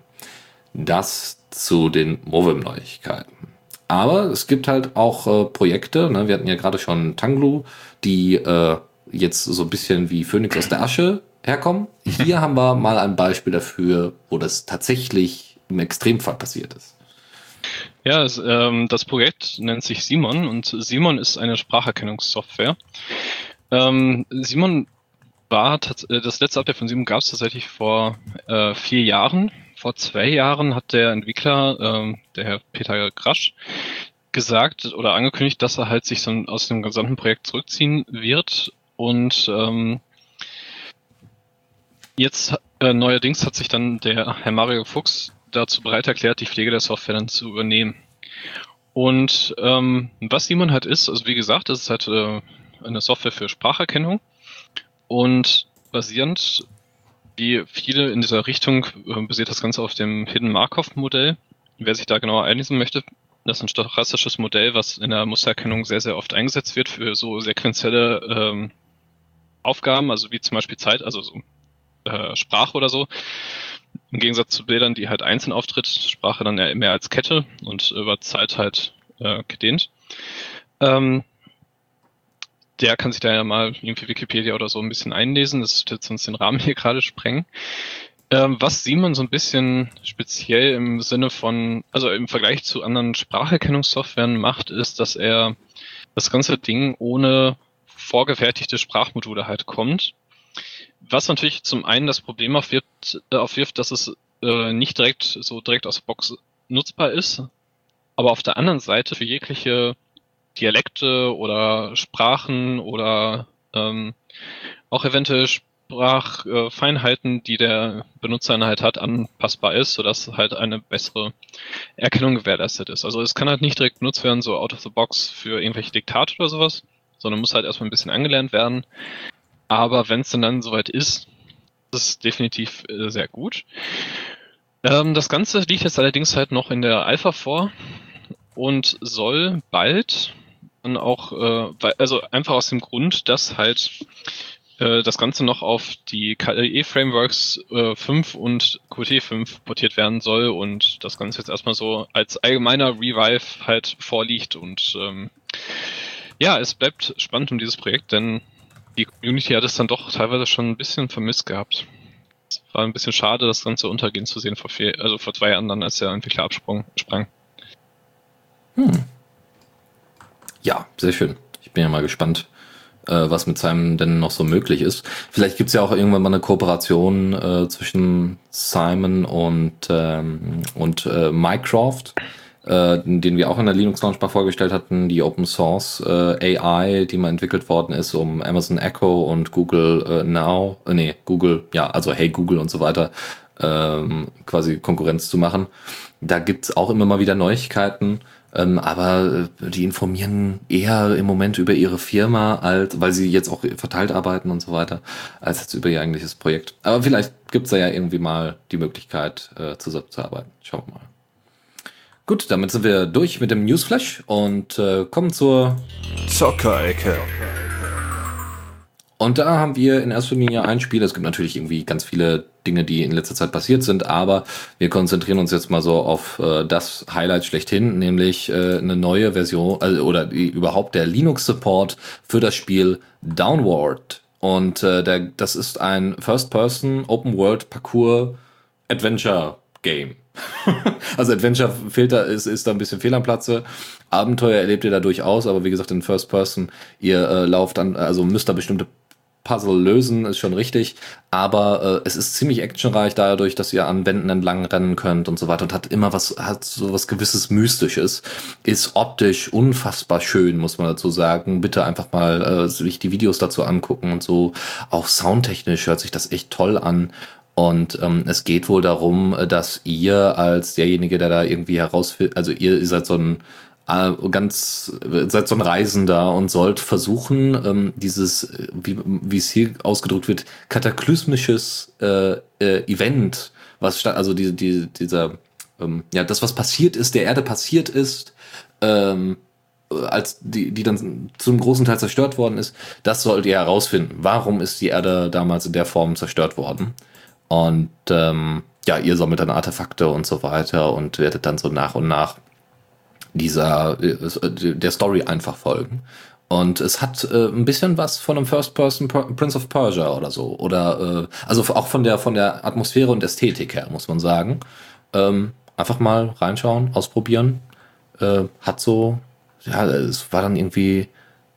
Das zu den Movim-Neuigkeiten. Aber es gibt halt auch äh, Projekte, ne? wir hatten ja gerade schon Tanglu, die äh, jetzt so ein bisschen wie Phoenix aus der Asche herkommen. Hier haben wir mal ein Beispiel dafür, wo das tatsächlich im Extremfall passiert ist. Ja, es, ähm, das Projekt nennt sich Simon und Simon ist eine Spracherkennungssoftware. Ähm, Simon war äh, das letzte Update von Simon gab es tatsächlich vor äh, vier Jahren. Vor zwei Jahren hat der Entwickler, ähm, der Herr Peter Grasch, gesagt oder angekündigt, dass er halt sich so aus dem gesamten Projekt zurückziehen wird. Und ähm, jetzt äh, neuerdings hat sich dann der Herr Mario Fuchs dazu bereit erklärt, die Pflege der Software dann zu übernehmen. Und ähm, was Simon halt ist, also wie gesagt, das ist halt äh, eine Software für Spracherkennung und basierend, wie viele in dieser Richtung, äh, basiert das Ganze auf dem Hidden Markov Modell. Wer sich da genauer einlesen möchte, das ist ein stochastisches Modell, was in der Mustererkennung sehr, sehr oft eingesetzt wird für so sequenzielle ähm, Aufgaben, also wie zum Beispiel Zeit, also so äh, Sprache oder so. Im Gegensatz zu Bildern, die halt einzeln auftritt, Sprache dann eher mehr als Kette und über Zeit halt äh, gedehnt. Ähm, der kann sich da ja mal irgendwie Wikipedia oder so ein bisschen einlesen. Das wird sonst den Rahmen hier gerade sprengen. Ähm, was Simon so ein bisschen speziell im Sinne von, also im Vergleich zu anderen Spracherkennungssoftwaren macht, ist, dass er das ganze Ding ohne vorgefertigte Sprachmodule halt kommt. Was natürlich zum einen das Problem aufwirft, äh, aufwirft dass es äh, nicht direkt so direkt aus der Box nutzbar ist, aber auf der anderen Seite für jegliche Dialekte oder Sprachen oder ähm, auch eventuell Sprachfeinheiten, die der Benutzer halt hat, anpassbar ist, sodass halt eine bessere Erkennung gewährleistet ist. Also es kann halt nicht direkt benutzt werden, so out of the box für irgendwelche Diktate oder sowas, sondern muss halt erstmal ein bisschen angelernt werden. Aber wenn es dann, dann soweit ist, ist es definitiv äh, sehr gut. Ähm, das Ganze liegt jetzt allerdings halt noch in der Alpha vor und soll bald dann auch, äh, also einfach aus dem Grund, dass halt äh, das Ganze noch auf die KDE-Frameworks äh, 5 und Qt 5 portiert werden soll und das Ganze jetzt erstmal so als allgemeiner Revive halt vorliegt und ähm, ja, es bleibt spannend um dieses Projekt, denn die Community hat es dann doch teilweise schon ein bisschen vermisst gehabt. Es war ein bisschen schade, das Ganze untergehen zu sehen vor vier, also vor zwei Jahren dann, als der Entwickler absprang. Hm. Ja, sehr schön. Ich bin ja mal gespannt, äh, was mit Simon denn noch so möglich ist. Vielleicht gibt's ja auch irgendwann mal eine Kooperation äh, zwischen Simon und, ähm, und äh, Mycroft, äh, den wir auch in der Linux Launch mal vorgestellt hatten, die Open Source äh, AI, die mal entwickelt worden ist, um Amazon Echo und Google äh, Now, äh, nee, Google, ja, also Hey Google und so weiter, ähm, quasi Konkurrenz zu machen. Da gibt's auch immer mal wieder Neuigkeiten. Ähm, aber äh, die informieren eher im Moment über ihre Firma, als, weil sie jetzt auch verteilt arbeiten und so weiter, als jetzt über ihr eigentliches Projekt. Aber vielleicht gibt's da ja irgendwie mal die Möglichkeit, äh, zusammenzuarbeiten. Schauen wir mal. Gut, damit sind wir durch mit dem Newsflash und äh, kommen zur Zockerecke. Und da haben wir in erster Linie ein Spiel. Es gibt natürlich irgendwie ganz viele Dinge, die in letzter Zeit passiert sind, aber wir konzentrieren uns jetzt mal so auf äh, das Highlight schlechthin, nämlich äh, eine neue Version also, oder überhaupt der Linux-Support für das Spiel Downward. Und äh, der, das ist ein First-Person Open-World-Parcours Adventure-Game. also Adventure da, ist, ist da ein bisschen fehl am Platze. Abenteuer erlebt ihr da durchaus, aber wie gesagt in First Person, ihr äh, lauft an, also müsst da bestimmte Puzzle lösen, ist schon richtig, aber äh, es ist ziemlich actionreich dadurch, dass ihr an Wänden entlang rennen könnt und so weiter und hat immer was, hat so was gewisses Mystisches, ist optisch unfassbar schön, muss man dazu sagen. Bitte einfach mal äh, sich die Videos dazu angucken und so. Auch soundtechnisch hört sich das echt toll an. Und ähm, es geht wohl darum, dass ihr als derjenige, der da irgendwie herausfindet, also ihr, seid so ein äh, ganz seid so ein Reisender und sollt versuchen, ähm, dieses, wie, wie es hier ausgedrückt wird, kataklysmisches äh, äh, Event, was statt, also die, die, dieser, ähm, ja, das, was passiert ist, der Erde passiert ist, ähm, als die, die dann zum großen Teil zerstört worden ist, das sollt ihr herausfinden. Warum ist die Erde damals in der Form zerstört worden? Und ähm, ja, ihr sammelt dann Artefakte und so weiter und werdet dann so nach und nach dieser äh, der Story einfach folgen. Und es hat äh, ein bisschen was von einem First Person Prince of Persia oder so. Oder äh, also auch von der von der Atmosphäre und Ästhetik her, muss man sagen. Ähm, einfach mal reinschauen, ausprobieren. Äh, hat so, ja, es war dann irgendwie,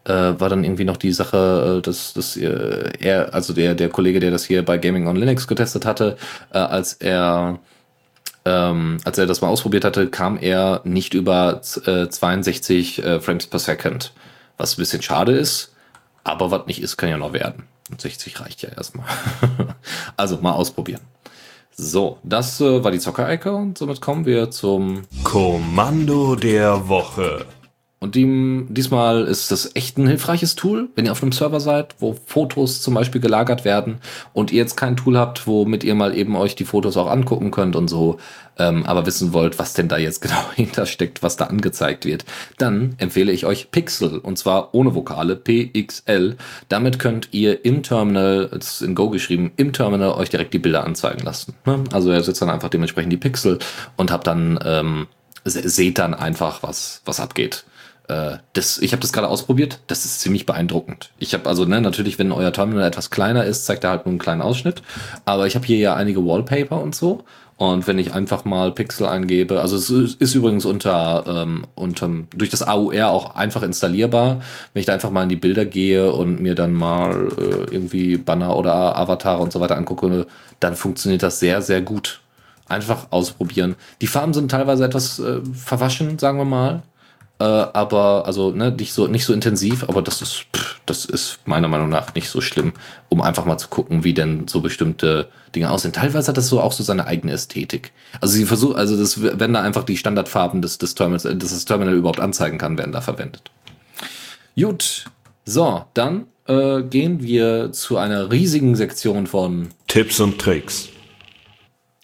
äh, war dann irgendwie noch die Sache, äh, dass, dass äh, er, also der, der Kollege, der das hier bei Gaming on Linux getestet hatte, äh, als er ähm, als er das mal ausprobiert hatte, kam er nicht über äh, 62 äh, Frames per Second. Was ein bisschen schade ist, aber was nicht ist, kann ja noch werden. Und 60 reicht ja erstmal. also mal ausprobieren. So, das äh, war die Zocker-Ecke und somit kommen wir zum Kommando der Woche. Und die, diesmal ist das echt ein hilfreiches Tool, wenn ihr auf einem Server seid, wo Fotos zum Beispiel gelagert werden und ihr jetzt kein Tool habt, womit ihr mal eben euch die Fotos auch angucken könnt und so, ähm, aber wissen wollt, was denn da jetzt genau hintersteckt, was da angezeigt wird, dann empfehle ich euch Pixel und zwar ohne Vokale, PXL. Damit könnt ihr im Terminal, das ist in Go geschrieben, im Terminal euch direkt die Bilder anzeigen lassen. Ne? Also ihr setzt dann einfach dementsprechend die Pixel und habt dann, ähm, seht dann einfach, was, was abgeht. Äh, das, ich habe das gerade ausprobiert, das ist ziemlich beeindruckend. Ich habe also, ne, natürlich, wenn euer Terminal etwas kleiner ist, zeigt er halt nur einen kleinen Ausschnitt. Aber ich habe hier ja einige Wallpaper und so. Und wenn ich einfach mal Pixel eingebe, also es ist übrigens unter, ähm, unter durch das AUR auch einfach installierbar. Wenn ich da einfach mal in die Bilder gehe und mir dann mal äh, irgendwie Banner oder Avatare und so weiter angucke, dann funktioniert das sehr, sehr gut. Einfach ausprobieren. Die Farben sind teilweise etwas äh, verwaschen, sagen wir mal. Äh, aber also ne, nicht so nicht so intensiv, aber das ist pff, das ist meiner Meinung nach nicht so schlimm, um einfach mal zu gucken, wie denn so bestimmte Dinge aussehen. Teilweise hat das so auch so seine eigene Ästhetik. Also sie versuchen, also das werden da einfach die Standardfarben des des Terminals, dass das Terminal überhaupt anzeigen kann, werden da verwendet. Gut, so dann äh, gehen wir zu einer riesigen Sektion von Tipps und Tricks.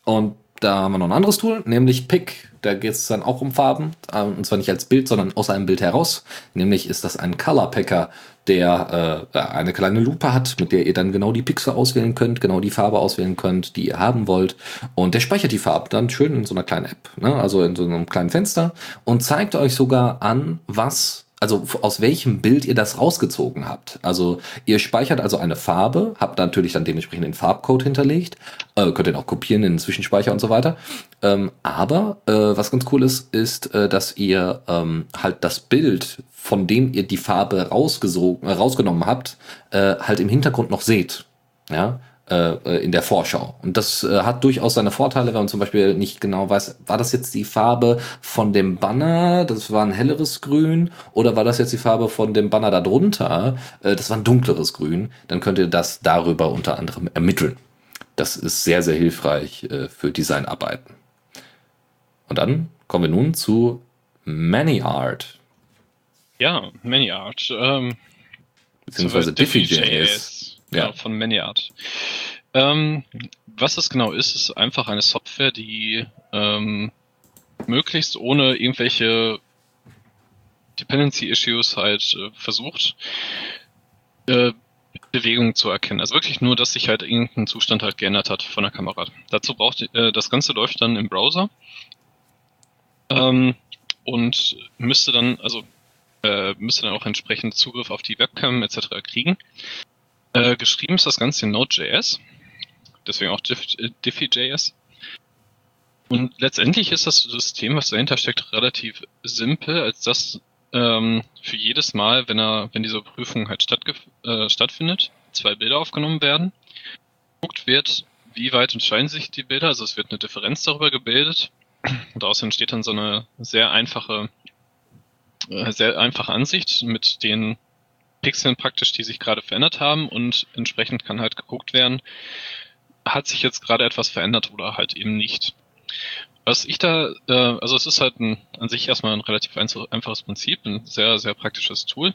Und da haben wir noch ein anderes Tool, nämlich Pick. Da geht es dann auch um Farben. Äh, und zwar nicht als Bild, sondern aus einem Bild heraus. Nämlich ist das ein Color Picker, der äh, eine kleine Lupe hat, mit der ihr dann genau die Pixel auswählen könnt, genau die Farbe auswählen könnt, die ihr haben wollt. Und der speichert die Farbe dann schön in so einer kleinen App, ne? also in so einem kleinen Fenster und zeigt euch sogar an, was also aus welchem Bild ihr das rausgezogen habt. Also ihr speichert also eine Farbe, habt natürlich dann dementsprechend den Farbcode hinterlegt, äh, könnt den auch kopieren in den Zwischenspeicher und so weiter. Ähm, aber äh, was ganz cool ist, ist, äh, dass ihr ähm, halt das Bild, von dem ihr die Farbe rausgesogen, äh, rausgenommen habt, äh, halt im Hintergrund noch seht. Ja, in der Vorschau. Und das äh, hat durchaus seine Vorteile, wenn man zum Beispiel nicht genau weiß, war das jetzt die Farbe von dem Banner, das war ein helleres Grün, oder war das jetzt die Farbe von dem Banner darunter, äh, das war ein dunkleres Grün, dann könnt ihr das darüber unter anderem ermitteln. Das ist sehr, sehr hilfreich äh, für Designarbeiten. Und dann kommen wir nun zu ManyArt. Ja, ManyArt. Ähm, beziehungsweise Diffie.js. Ja. von ManyArt. Ähm, was das genau ist, ist einfach eine Software, die ähm, möglichst ohne irgendwelche Dependency Issues halt äh, versucht, äh, Bewegung zu erkennen. Also wirklich nur, dass sich halt irgendein Zustand halt geändert hat von der Kamera. Dazu braucht äh, das Ganze läuft dann im Browser ähm, und müsste dann, also äh, müsste dann auch entsprechend Zugriff auf die Webcam etc. kriegen. Äh, geschrieben ist das Ganze in Node.js, deswegen auch Diff, äh, Diffie.js. Und letztendlich ist das System, was dahinter steckt, relativ simpel, als dass ähm, für jedes Mal, wenn er, wenn diese Prüfung halt äh, stattfindet, zwei Bilder aufgenommen werden, geguckt wird, wie weit entscheiden sich die Bilder, also es wird eine Differenz darüber gebildet und daraus entsteht dann so eine sehr einfache, äh, sehr einfache Ansicht mit den Pixeln praktisch, die sich gerade verändert haben und entsprechend kann halt geguckt werden, hat sich jetzt gerade etwas verändert oder halt eben nicht. Was ich da, äh, also es ist halt ein, an sich erstmal ein relativ einfaches Prinzip, ein sehr, sehr praktisches Tool.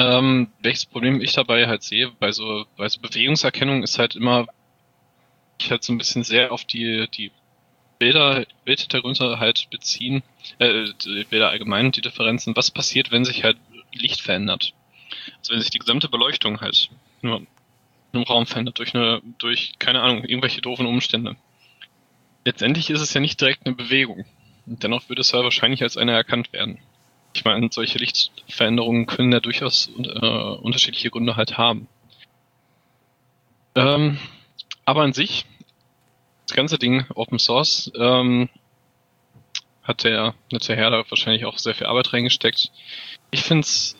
Ähm, welches Problem ich dabei halt sehe, bei so, bei so Bewegungserkennung ist halt immer, ich halt so ein bisschen sehr auf die, die Bilder, Bildhintergründe halt beziehen, äh, Bilder allgemein, die Differenzen, was passiert, wenn sich halt Licht verändert. Also wenn sich die gesamte Beleuchtung halt nur im Raum verändert durch eine, durch, keine Ahnung, irgendwelche doofen Umstände letztendlich ist es ja nicht direkt eine Bewegung. Und dennoch würde es ja wahrscheinlich als eine erkannt werden. Ich meine, solche Lichtveränderungen können ja durchaus äh, unterschiedliche Gründe halt haben. Ähm, aber an sich, das ganze Ding Open Source, ähm, hat der nette Herr da wahrscheinlich auch sehr viel Arbeit reingesteckt. Ich finde es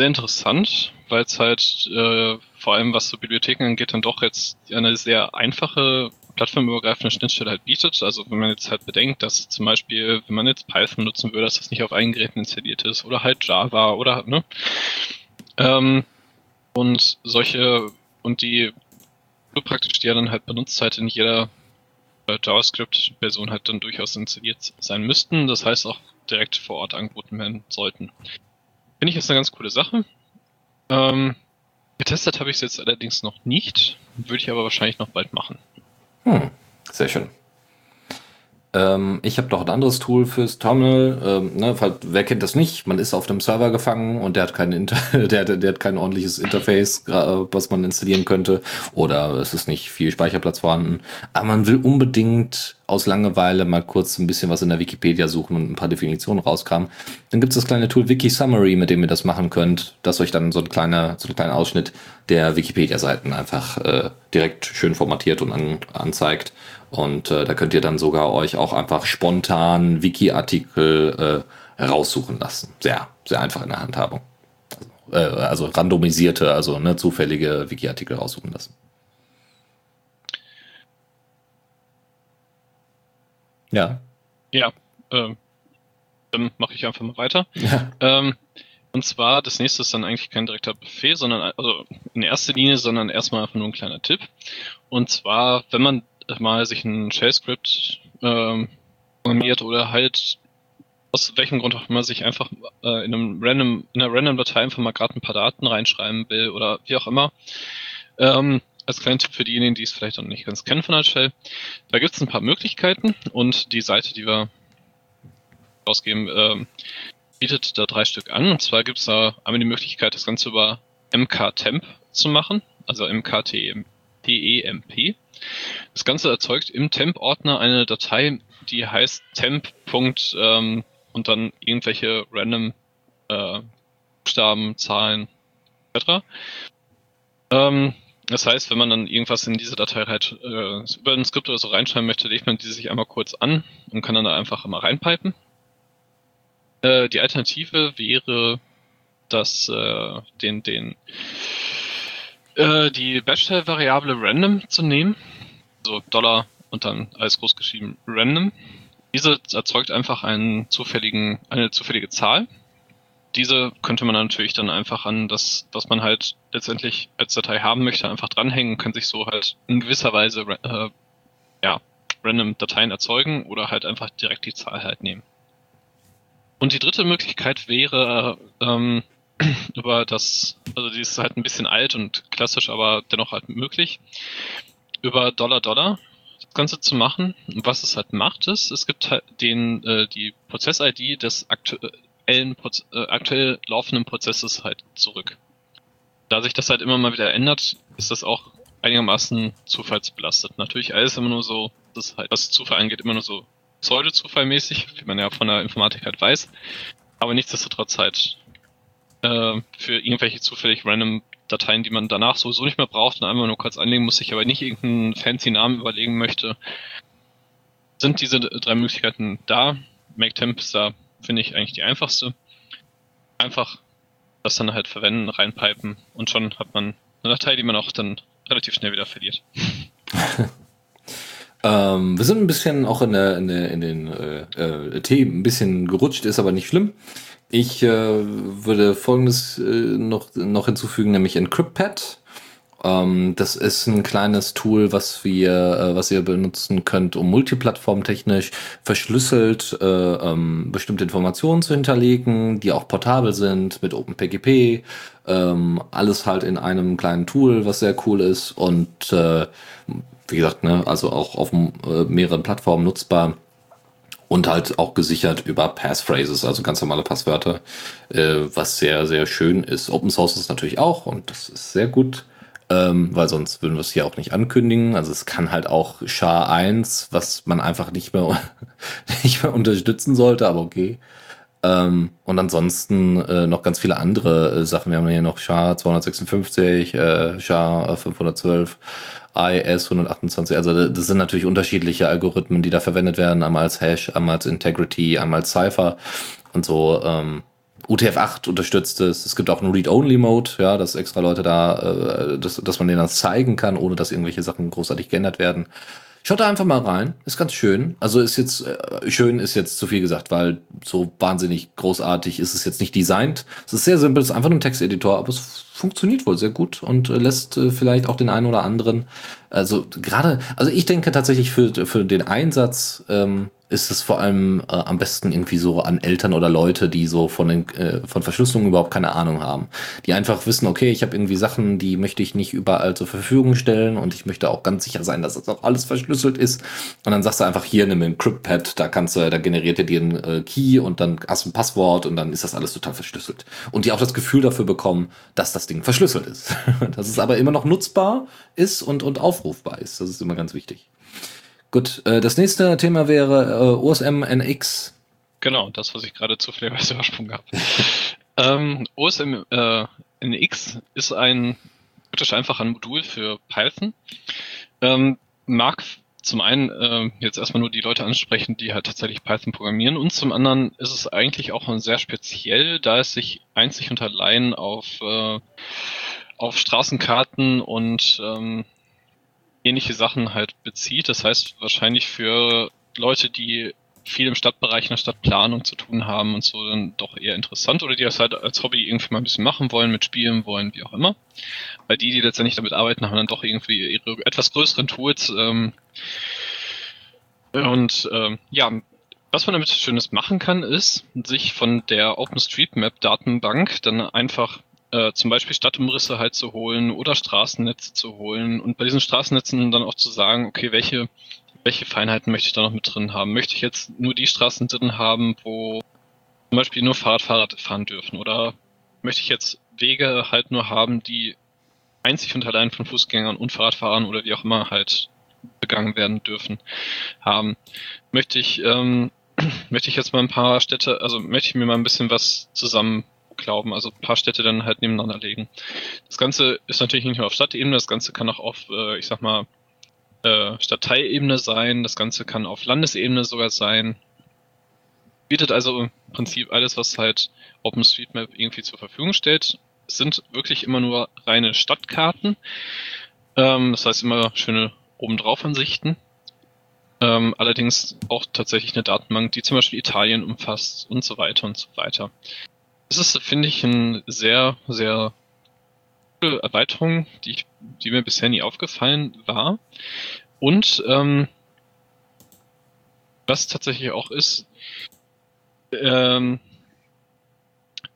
sehr interessant, weil es halt äh, vor allem was so Bibliotheken angeht, dann doch jetzt eine sehr einfache plattformübergreifende Schnittstelle halt bietet. Also wenn man jetzt halt bedenkt, dass zum Beispiel, wenn man jetzt Python nutzen würde, dass das nicht auf allen Geräten installiert ist oder halt Java oder ne. Ähm, und solche und die praktisch, die ja dann halt benutzt halt in jeder äh, JavaScript-Version halt dann durchaus installiert sein müssten. Das heißt auch direkt vor Ort angeboten werden sollten. Finde ich ist eine ganz coole Sache. Ähm, getestet habe ich es jetzt allerdings noch nicht, würde ich aber wahrscheinlich noch bald machen. Hm, sehr schön. Ähm, ich habe noch ein anderes Tool fürs Terminal. Ähm, ne, wer kennt das nicht? Man ist auf dem Server gefangen und der hat kein, Inter der, der, der hat kein ordentliches Interface, was man installieren könnte. Oder es ist nicht viel Speicherplatz vorhanden. Aber man will unbedingt aus Langeweile mal kurz ein bisschen was in der Wikipedia suchen und ein paar Definitionen rauskamen. Dann gibt es das kleine Tool Wiki Summary, mit dem ihr das machen könnt, das euch dann so ein kleiner, so ein kleiner Ausschnitt der Wikipedia-Seiten einfach äh, direkt schön formatiert und an, anzeigt. Und äh, da könnt ihr dann sogar euch auch einfach spontan Wiki-Artikel äh, raussuchen lassen. Sehr, sehr einfach in der Handhabung. Also, äh, also randomisierte, also ne, zufällige Wiki-Artikel raussuchen lassen. Ja. Ja, ähm, dann mache ich einfach mal weiter. Ja. Ähm, und zwar, das nächste ist dann eigentlich kein direkter Befehl, sondern also in erster Linie, sondern erstmal einfach nur ein kleiner Tipp. Und zwar, wenn man mal sich ein Shell-Script ähm, oder halt aus welchem Grund auch immer sich einfach äh, in einem random, in einer random Datei einfach mal gerade ein paar Daten reinschreiben will oder wie auch immer. Ähm, als kleinen Tipp für diejenigen, die es vielleicht noch nicht ganz kennen von der Shell. Da gibt es ein paar Möglichkeiten und die Seite, die wir ausgeben, ähm, bietet da drei Stück an. Und zwar gibt es da einmal die Möglichkeit, das Ganze über mktemp zu machen, also mktemp. Das Ganze erzeugt im Temp-Ordner eine Datei, die heißt temp. Ähm, und dann irgendwelche random äh, Buchstaben, Zahlen etc. Ähm, das heißt, wenn man dann irgendwas in diese Datei halt äh, über ein Skript oder so reinschreiben möchte, legt man die sich einmal kurz an und kann dann da einfach mal reinpipen. Äh, die Alternative wäre, dass äh, den, den äh, die Batch-Variable random zu nehmen, so Dollar und dann alles groß geschrieben random. Diese erzeugt einfach einen zufälligen, eine zufällige Zahl. Diese könnte man natürlich dann einfach an das, was man halt letztendlich als Datei haben möchte, einfach dranhängen kann sich so halt in gewisser Weise äh, ja, random Dateien erzeugen oder halt einfach direkt die Zahl halt nehmen. Und die dritte Möglichkeit wäre, ähm, über das, also die ist halt ein bisschen alt und klassisch, aber dennoch halt möglich, über Dollar Dollar das Ganze zu machen. Und was es halt macht, ist, es gibt halt den, äh, die Prozess-ID des aktuellen, äh, aktuell laufenden Prozesses halt zurück. da sich das halt immer mal wieder ändert, ist das auch einigermaßen zufallsbelastet. Natürlich alles immer nur so, das halt, was Zufall angeht, immer nur so pseudo-zufallmäßig, wie man ja von der Informatik halt weiß. Aber nichtsdestotrotz halt äh, für irgendwelche zufällig random Dateien, die man danach sowieso nicht mehr braucht und einmal nur kurz anlegen muss, sich aber nicht irgendeinen fancy Namen überlegen möchte, sind diese drei Möglichkeiten da. MakeTemp ist da, finde ich, eigentlich die einfachste. Einfach das dann halt verwenden, reinpipen und schon hat man eine Datei, die man auch dann relativ schnell wieder verliert. ähm, wir sind ein bisschen auch in, der, in, der, in den äh, äh, Themen ein bisschen gerutscht, ist aber nicht schlimm. Ich äh, würde folgendes äh, noch, noch hinzufügen, nämlich EncryptPad. Ähm, das ist ein kleines Tool, was wir, äh, was ihr benutzen könnt, um multiplattformtechnisch verschlüsselt äh, ähm, bestimmte Informationen zu hinterlegen, die auch portabel sind mit OpenPGP. Ähm, alles halt in einem kleinen Tool, was sehr cool ist und äh, wie gesagt, ne, also auch auf äh, mehreren Plattformen nutzbar und halt auch gesichert über Passphrases, also ganz normale Passwörter, äh, was sehr, sehr schön ist. Open Source ist natürlich auch und das ist sehr gut, ähm, weil sonst würden wir es hier auch nicht ankündigen. Also es kann halt auch SHA-1, was man einfach nicht mehr, nicht mehr unterstützen sollte, aber okay. Ähm, und ansonsten äh, noch ganz viele andere äh, Sachen. Wir haben hier noch SHA 256, äh, SHA 512 IS 128. Also das sind natürlich unterschiedliche Algorithmen, die da verwendet werden. Einmal als Hash, einmal als Integrity, einmal als Cypher und so. Ähm, UTF-8 unterstützt es. Es gibt auch einen Read-Only-Mode, ja, dass extra Leute da, äh, dass, dass man denen das zeigen kann, ohne dass irgendwelche Sachen großartig geändert werden. Schaut da einfach mal rein. Ist ganz schön. Also ist jetzt, äh, schön ist jetzt zu viel gesagt, weil so wahnsinnig großartig ist es jetzt nicht designt. Es ist sehr simpel, es ist einfach nur ein Texteditor, aber es funktioniert wohl sehr gut und äh, lässt äh, vielleicht auch den einen oder anderen, also gerade, also ich denke tatsächlich für, für den Einsatz, ähm, ist es vor allem äh, am besten irgendwie so an Eltern oder Leute, die so von den äh, von Verschlüsselung überhaupt keine Ahnung haben, die einfach wissen, okay, ich habe irgendwie Sachen, die möchte ich nicht überall zur Verfügung stellen und ich möchte auch ganz sicher sein, dass das auch alles verschlüsselt ist. Und dann sagst du einfach hier nimm ein Cryptpad, da kannst du, da generiert er dir einen äh, Key und dann hast du ein Passwort und dann ist das alles total verschlüsselt. Und die auch das Gefühl dafür bekommen, dass das Ding verschlüsselt ist, dass es aber immer noch nutzbar ist und und aufrufbar ist. Das ist immer ganz wichtig. Gut, äh, das nächste Thema wäre äh, OSM NX. Genau, das, was ich gerade zufälligerweise übersprungen habe. ähm, OSM äh, ist ein praktisch einfach ein Modul für Python. Ähm, mag zum einen äh, jetzt erstmal nur die Leute ansprechen, die halt tatsächlich Python programmieren und zum anderen ist es eigentlich auch sehr speziell, da es sich einzig und allein auf, äh, auf Straßenkarten und ähm, ähnliche Sachen halt bezieht. Das heißt wahrscheinlich für Leute, die viel im Stadtbereich, in der Stadtplanung zu tun haben und so, dann doch eher interessant oder die das halt als Hobby irgendwie mal ein bisschen machen wollen, mitspielen wollen, wie auch immer. Weil die, die letztendlich damit arbeiten, haben dann doch irgendwie ihre etwas größeren Tools. Ähm, und ähm, ja, was man damit Schönes machen kann, ist, sich von der OpenStreetMap-Datenbank dann einfach äh, zum Beispiel Stadtumrisse halt zu holen oder Straßennetze zu holen und bei diesen Straßennetzen dann auch zu sagen, okay, welche, welche Feinheiten möchte ich da noch mit drin haben? Möchte ich jetzt nur die Straßen drin haben, wo zum Beispiel nur Fahrradfahrer fahren dürfen oder möchte ich jetzt Wege halt nur haben, die einzig und allein von Fußgängern und Fahrradfahrern oder wie auch immer halt begangen werden dürfen haben. Möchte ich ähm, möchte ich jetzt mal ein paar Städte, also möchte ich mir mal ein bisschen was zusammen glauben, also ein paar Städte dann halt nebeneinander legen. Das Ganze ist natürlich nicht nur auf Stadtebene, das Ganze kann auch auf, äh, ich sag mal, äh, Stadtteilebene sein, das Ganze kann auf Landesebene sogar sein. Bietet also im Prinzip alles, was halt OpenStreetMap irgendwie zur Verfügung stellt. Es sind wirklich immer nur reine Stadtkarten. Ähm, das heißt immer schöne obendrauf Ansichten. Ähm, allerdings auch tatsächlich eine Datenbank, die zum Beispiel Italien umfasst und so weiter und so weiter. Das ist, finde ich, eine sehr, sehr gute Erweiterung, die, ich, die mir bisher nie aufgefallen war. Und ähm, was tatsächlich auch ist, ähm,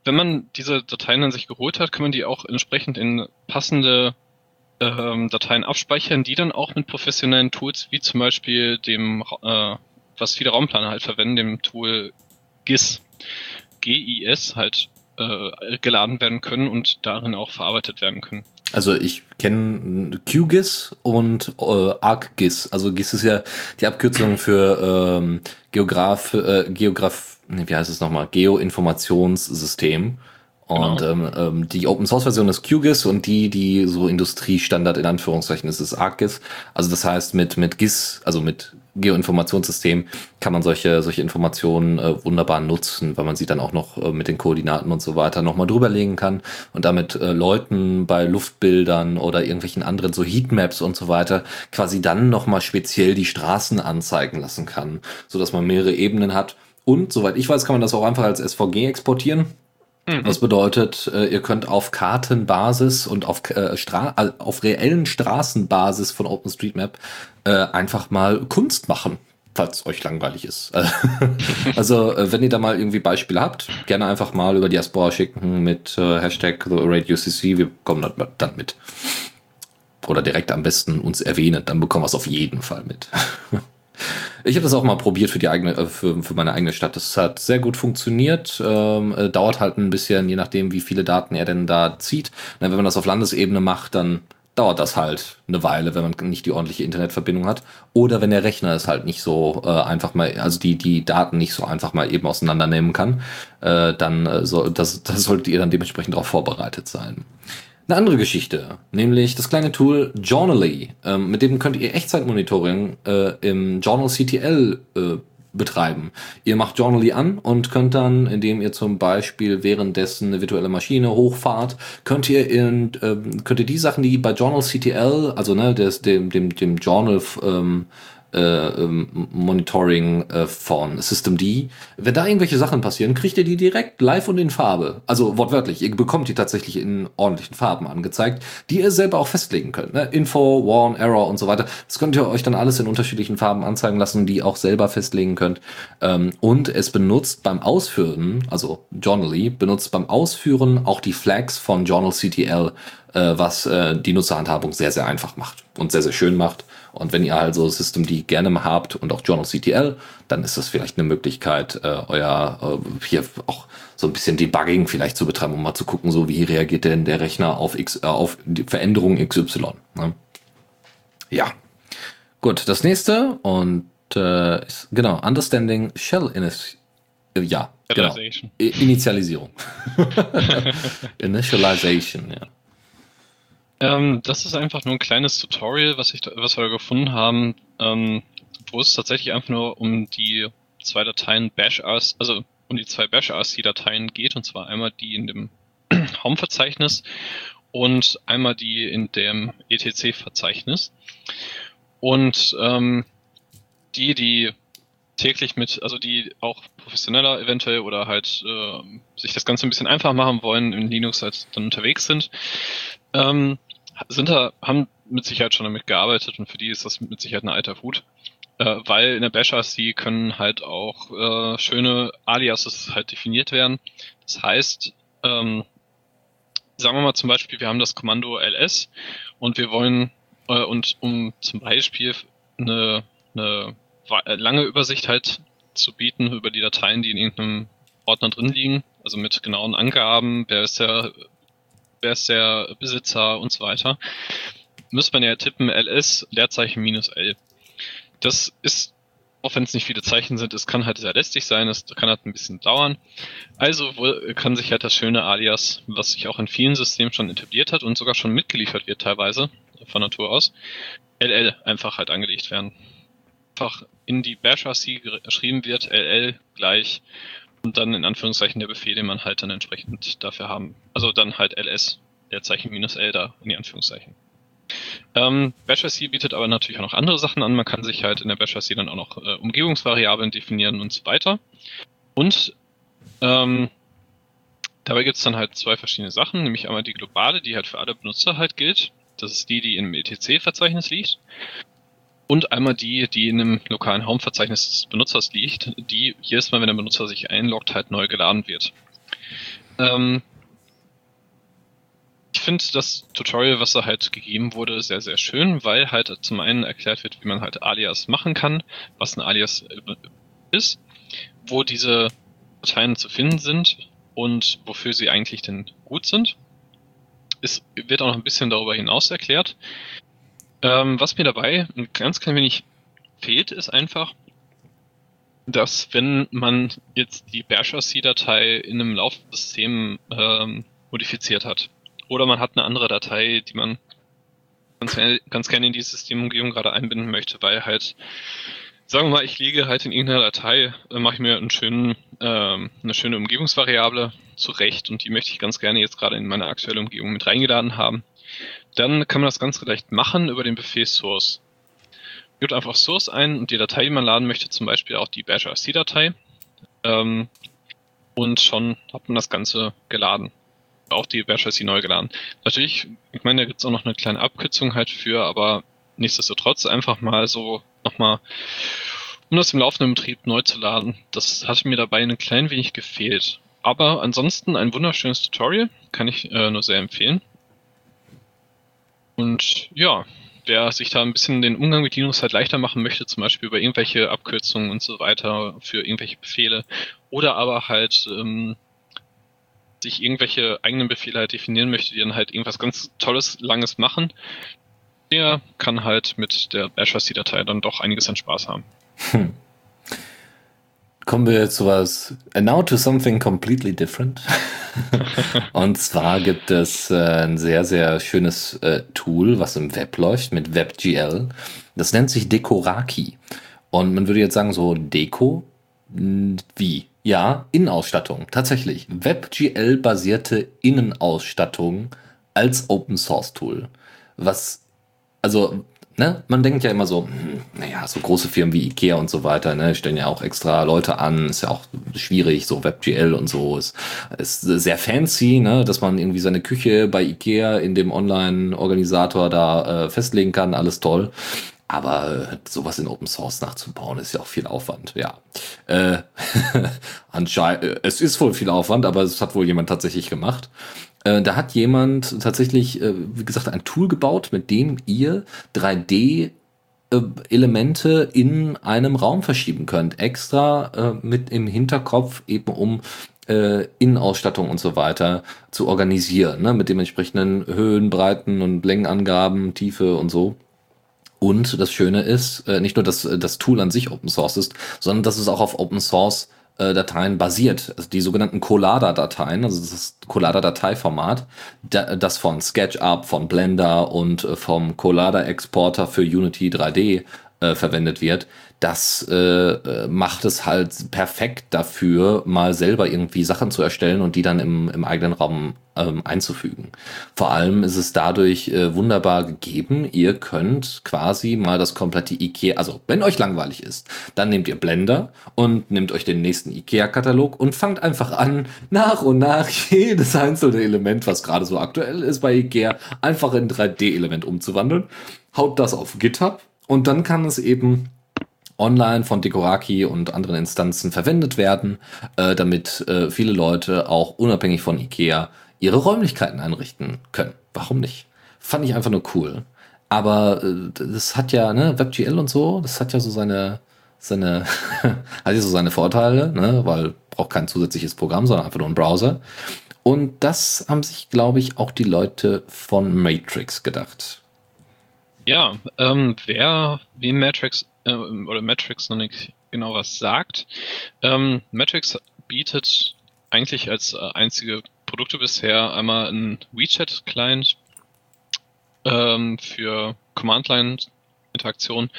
wenn man diese Dateien an sich geholt hat, kann man die auch entsprechend in passende ähm, Dateien abspeichern, die dann auch mit professionellen Tools wie zum Beispiel dem, äh, was viele Raumplaner halt verwenden, dem Tool GIS GIS halt äh, geladen werden können und darin auch verarbeitet werden können. Also ich kenne QGIS und äh, ArcGIS. Also GIS ist ja die Abkürzung für ähm, Geograf, äh, Geograf, nee, wie heißt es nochmal? Geoinformationssystem. Und genau. ähm, ähm, die Open Source Version ist QGIS und die, die so Industriestandard in Anführungszeichen ist, ist ArcGIS. Also das heißt, mit, mit GIS, also mit Geoinformationssystem, kann man solche, solche Informationen äh, wunderbar nutzen, weil man sie dann auch noch äh, mit den Koordinaten und so weiter nochmal drüberlegen kann und damit äh, Leuten bei Luftbildern oder irgendwelchen anderen so Heatmaps und so weiter quasi dann nochmal speziell die Straßen anzeigen lassen kann, so dass man mehrere Ebenen hat. Und soweit ich weiß, kann man das auch einfach als SVG exportieren Mhm. Das bedeutet, äh, ihr könnt auf Kartenbasis und auf, äh, Stra auf reellen Straßenbasis von OpenStreetMap äh, einfach mal Kunst machen, falls euch langweilig ist. also, äh, wenn ihr da mal irgendwie Beispiele habt, gerne einfach mal über Diaspora schicken mit äh, Hashtag TheRadioCC, wir kommen dann mit. Oder direkt am besten uns erwähnen, dann bekommen wir es auf jeden Fall mit. Ich habe das auch mal probiert für die eigene, äh, für, für meine eigene Stadt. Das hat sehr gut funktioniert. Ähm, äh, dauert halt ein bisschen, je nachdem, wie viele Daten er denn da zieht. wenn man das auf Landesebene macht, dann dauert das halt eine Weile, wenn man nicht die ordentliche Internetverbindung hat. Oder wenn der Rechner es halt nicht so äh, einfach mal, also die, die Daten nicht so einfach mal eben auseinandernehmen kann, äh, dann äh, so, das, das solltet ihr dann dementsprechend darauf vorbereitet sein. Eine andere Geschichte, nämlich das kleine Tool Journally. Ähm, mit dem könnt ihr Echtzeitmonitoring äh, im Journal CTL äh, betreiben. Ihr macht Journally an und könnt dann, indem ihr zum Beispiel währenddessen eine virtuelle Maschine hochfahrt, könnt ihr in, ähm, könnt ihr die Sachen, die bei Journal CTL, also ne, des, dem, dem, dem Journal ähm, äh, ähm, Monitoring äh, von System D. Wenn da irgendwelche Sachen passieren, kriegt ihr die direkt live und in Farbe. Also wortwörtlich, ihr bekommt die tatsächlich in ordentlichen Farben angezeigt, die ihr selber auch festlegen könnt. Ne? Info, Warn, Error und so weiter. Das könnt ihr euch dann alles in unterschiedlichen Farben anzeigen lassen, die ihr auch selber festlegen könnt. Ähm, und es benutzt beim Ausführen, also Journally, benutzt beim Ausführen auch die Flags von Journal CTL, äh, was äh, die Nutzerhandhabung sehr, sehr einfach macht und sehr, sehr schön macht. Und wenn ihr also System D gerne habt und auch Journal CTL, dann ist das vielleicht eine Möglichkeit, äh, euer äh, hier auch so ein bisschen Debugging vielleicht zu betreiben, um mal zu gucken, so wie reagiert denn der Rechner auf X, äh, auf die Veränderung XY. Ne? Ja. Gut, das nächste und äh, ist, genau, Understanding Shell Init äh, ja, genau. Initialisierung. Initialization, ja. Ähm, das ist einfach nur ein kleines Tutorial, was, ich, was wir da gefunden haben, ähm, wo es tatsächlich einfach nur um die zwei Dateien bash RC, also um die zwei bash RC Dateien geht, und zwar einmal die in dem Home-Verzeichnis und einmal die in dem ETC-Verzeichnis. Und ähm, die, die täglich mit, also die auch professioneller eventuell oder halt äh, sich das Ganze ein bisschen einfach machen wollen, in Linux halt dann unterwegs sind, ähm, sind da, haben mit Sicherheit schon damit gearbeitet und für die ist das mit Sicherheit ein alter Hut. Äh, weil in der Basher sie können halt auch äh, schöne Aliases halt definiert werden. Das heißt, ähm, sagen wir mal zum Beispiel, wir haben das Kommando ls und wir wollen äh, und um zum Beispiel eine, eine lange Übersicht halt zu bieten über die Dateien, die in irgendeinem Ordner drin liegen, also mit genauen Angaben, wer ist der wer ist der Besitzer und so weiter, müsste man ja tippen ls Leerzeichen minus l. Das ist, auch wenn es nicht viele Zeichen sind, es kann halt sehr lästig sein, es kann halt ein bisschen dauern. Also kann sich halt das schöne Alias, was sich auch in vielen Systemen schon etabliert hat und sogar schon mitgeliefert wird teilweise, von Natur aus, LL einfach halt angelegt werden. Einfach in die Bash-RC geschrieben wird, LL gleich und dann in Anführungszeichen der Befehl, den man halt dann entsprechend dafür haben. Also dann halt ls, der Zeichen minus L da in die Anführungszeichen. Ähm, BashRC bietet aber natürlich auch noch andere Sachen an. Man kann sich halt in der BashRC dann auch noch äh, Umgebungsvariablen definieren und so weiter. Und ähm, dabei gibt es dann halt zwei verschiedene Sachen, nämlich einmal die globale, die halt für alle Benutzer halt gilt. Das ist die, die im ETC-Verzeichnis liegt und einmal die, die in einem lokalen Home-Verzeichnis des Benutzers liegt, die jedes Mal, wenn der Benutzer sich einloggt, halt neu geladen wird. Ähm ich finde das Tutorial, was da halt gegeben wurde, sehr, sehr schön, weil halt zum einen erklärt wird, wie man halt Alias machen kann, was ein Alias ist, wo diese Dateien zu finden sind und wofür sie eigentlich denn gut sind. Es wird auch noch ein bisschen darüber hinaus erklärt. Ähm, was mir dabei ein ganz klein wenig fehlt, ist einfach, dass wenn man jetzt die Bash RC-Datei in einem Laufsystem ähm, modifiziert hat oder man hat eine andere Datei, die man ganz, ganz gerne in die Systemumgebung gerade einbinden möchte, weil halt, sagen wir mal, ich liege halt in irgendeiner Datei, äh, mache ich mir einen schönen, ähm, eine schöne Umgebungsvariable zurecht und die möchte ich ganz gerne jetzt gerade in meine aktuelle Umgebung mit reingeladen haben. Dann kann man das ganz leicht machen über den Befehl Source gibt einfach Source ein und die Datei, die man laden möchte, zum Beispiel auch die Bash RC-Datei. Ähm, und schon hat man das Ganze geladen. Auch die Bash RC neu geladen. Natürlich, ich meine, da gibt es auch noch eine kleine Abkürzung halt für, aber nichtsdestotrotz einfach mal so nochmal, um das im laufenden Betrieb neu zu laden. Das hat mir dabei ein klein wenig gefehlt. Aber ansonsten ein wunderschönes Tutorial, kann ich äh, nur sehr empfehlen. Und ja, wer sich da ein bisschen den Umgang mit Linux halt leichter machen möchte, zum Beispiel über irgendwelche Abkürzungen und so weiter für irgendwelche Befehle oder aber halt ähm, sich irgendwelche eigenen Befehle halt definieren möchte, die dann halt irgendwas ganz Tolles, Langes machen, der kann halt mit der Bash datei dann doch einiges an Spaß haben. Hm. Kommen wir zu was, now to something completely different. und zwar gibt es äh, ein sehr, sehr schönes äh, Tool, was im Web läuft mit WebGL. Das nennt sich Dekoraki. Und man würde jetzt sagen, so Deko, wie? Ja, Innenausstattung. Tatsächlich. WebGL-basierte Innenausstattung als Open Source Tool. Was, also ne, man denkt ja immer so, hm, naja, so große Firmen wie Ikea und so weiter, ne, stellen ja auch extra Leute an, ist ja auch schwierig, so WebGL und so, ist, ist sehr fancy, ne, dass man irgendwie seine Küche bei Ikea in dem Online-Organisator da äh, festlegen kann, alles toll. Aber sowas in Open Source nachzubauen, ist ja auch viel Aufwand, ja. Äh, anscheinend, äh, es ist wohl viel Aufwand, aber es hat wohl jemand tatsächlich gemacht. Äh, da hat jemand tatsächlich, äh, wie gesagt, ein Tool gebaut, mit dem ihr 3D äh, Elemente in einem Raum verschieben könnt. Extra äh, mit im Hinterkopf eben um äh, Innenausstattung und so weiter zu organisieren, ne? mit dementsprechenden Höhen, Breiten und Längenangaben, Tiefe und so. Und das Schöne ist, äh, nicht nur, dass das Tool an sich Open Source ist, sondern dass es auch auf Open Source Dateien basiert. Also die sogenannten Collada-Dateien, also das Collada-Dateiformat, das von SketchUp, von Blender und äh, vom Collada-Exporter für Unity 3D äh, verwendet wird das äh, äh, macht es halt perfekt dafür, mal selber irgendwie Sachen zu erstellen und die dann im, im eigenen Raum ähm, einzufügen. Vor allem ist es dadurch äh, wunderbar gegeben. Ihr könnt quasi mal das komplette IKEA, also wenn euch langweilig ist, dann nehmt ihr Blender und nehmt euch den nächsten IKEA-Katalog und fangt einfach an, nach und nach jedes einzelne Element, was gerade so aktuell ist bei IKEA, einfach in 3D-Element umzuwandeln. Haut das auf GitHub und dann kann es eben online von Dekoraki und anderen Instanzen verwendet werden, äh, damit äh, viele Leute auch unabhängig von Ikea ihre Räumlichkeiten einrichten können. Warum nicht? Fand ich einfach nur cool. Aber äh, das hat ja, ne, WebGL und so, das hat ja so seine, seine, hat ja so seine Vorteile, ne, weil braucht kein zusätzliches Programm, sondern einfach nur ein Browser. Und das haben sich, glaube ich, auch die Leute von Matrix gedacht. Ja, ähm, wer wie Matrix äh, oder Matrix noch nicht genau was sagt. Ähm, Matrix bietet eigentlich als äh, einzige Produkte bisher einmal ein WeChat-Client ähm, für Command-Line-Interaktion,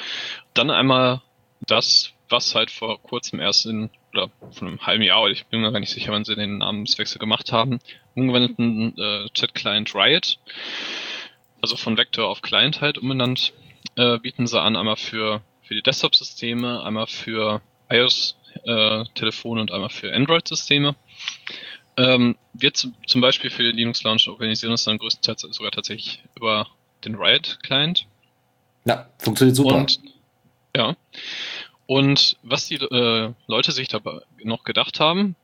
dann einmal das, was halt vor kurzem erst in, oder von einem halben Jahr, ich bin mir gar nicht sicher, wann sie den Namenswechsel gemacht haben, umgewandten äh, Chat-Client Riot, also von Vector auf Client halt umbenannt, äh, bieten sie an einmal für für die Desktop-Systeme, einmal für iOS-Telefone äh, und einmal für Android-Systeme. Ähm, wir zum Beispiel für den Linux Launch organisieren uns dann größtenteils sogar tatsächlich über den Riot-Client. Ja, funktioniert super. Und, ja. Und was die äh, Leute sich dabei noch gedacht haben,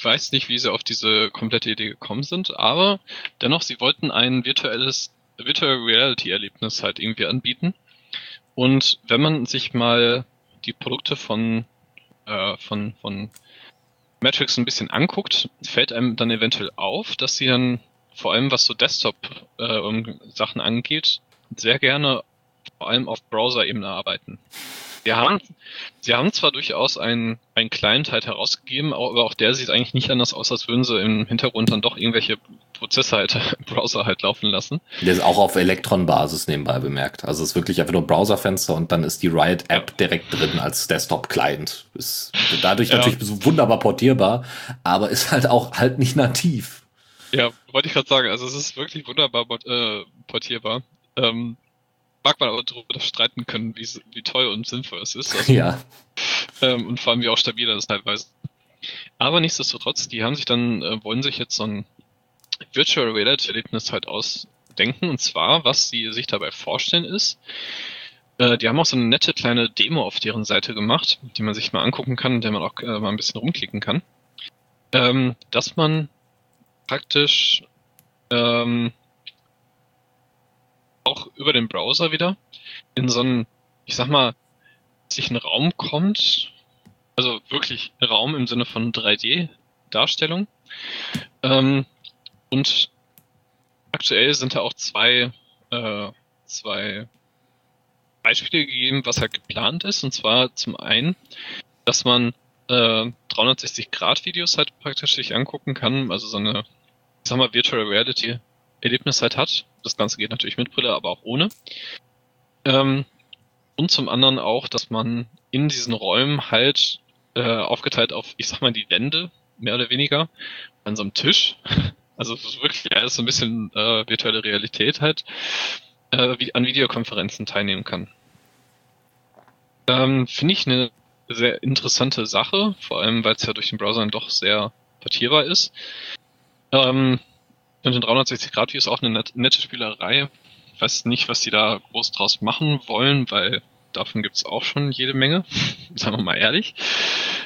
weiß nicht, wie sie auf diese komplette Idee gekommen sind, aber dennoch, sie wollten ein virtuelles Virtual Reality Erlebnis halt irgendwie anbieten. Und wenn man sich mal die Produkte von, äh, von, von Metrics ein bisschen anguckt, fällt einem dann eventuell auf, dass sie dann vor allem was so Desktop-Sachen äh, angeht, sehr gerne vor allem auf Browser-Ebene arbeiten. Sie haben, sie haben zwar durchaus einen, einen Client halt herausgegeben, aber auch der sieht eigentlich nicht anders aus, als würden sie im Hintergrund dann doch irgendwelche Prozesse halt im Browser halt laufen lassen. Der ist auch auf Electron-Basis nebenbei bemerkt. Also es ist wirklich einfach nur Browserfenster und dann ist die Riot-App direkt drin als Desktop-Client. Ist dadurch ja. natürlich wunderbar portierbar, aber ist halt auch halt nicht nativ. Ja, wollte ich gerade sagen. Also es ist wirklich wunderbar äh, portierbar. Ähm, mag man aber darüber streiten können, wie, wie toll und sinnvoll es ist. Also, ja. Ähm, und vor allem, wie auch stabil das teilweise. Aber nichtsdestotrotz, die haben sich dann, äh, wollen sich jetzt so ein Virtual Reality Erlebnis halt ausdenken. Und zwar, was sie sich dabei vorstellen ist, äh, die haben auch so eine nette kleine Demo auf deren Seite gemacht, die man sich mal angucken kann, in der man auch äh, mal ein bisschen rumklicken kann. Ähm, dass man praktisch ähm, auch über den Browser wieder in so einen, ich sag mal, sich ein Raum kommt, also wirklich Raum im Sinne von 3D-Darstellung. Ähm, und aktuell sind da auch zwei, äh, zwei Beispiele gegeben, was halt geplant ist. Und zwar zum einen, dass man äh, 360-Grad-Videos halt praktisch sich angucken kann, also so eine, ich sag mal, Virtual Reality Erlebnis halt hat. Das Ganze geht natürlich mit Brille, aber auch ohne. Ähm, und zum anderen auch, dass man in diesen Räumen halt äh, aufgeteilt auf, ich sag mal, die Wände, mehr oder weniger, an so einem Tisch. Also es ist wirklich alles so ein bisschen äh, virtuelle Realität halt, äh, wie, an Videokonferenzen teilnehmen kann. Ähm, Finde ich eine sehr interessante Sache, vor allem weil es ja durch den Browser doch sehr portierbar ist. Ähm, und in 360 Grad View ist auch eine net, nette Spielerei. Ich weiß nicht, was die da groß draus machen wollen, weil davon gibt's auch schon jede Menge, sagen wir mal ehrlich.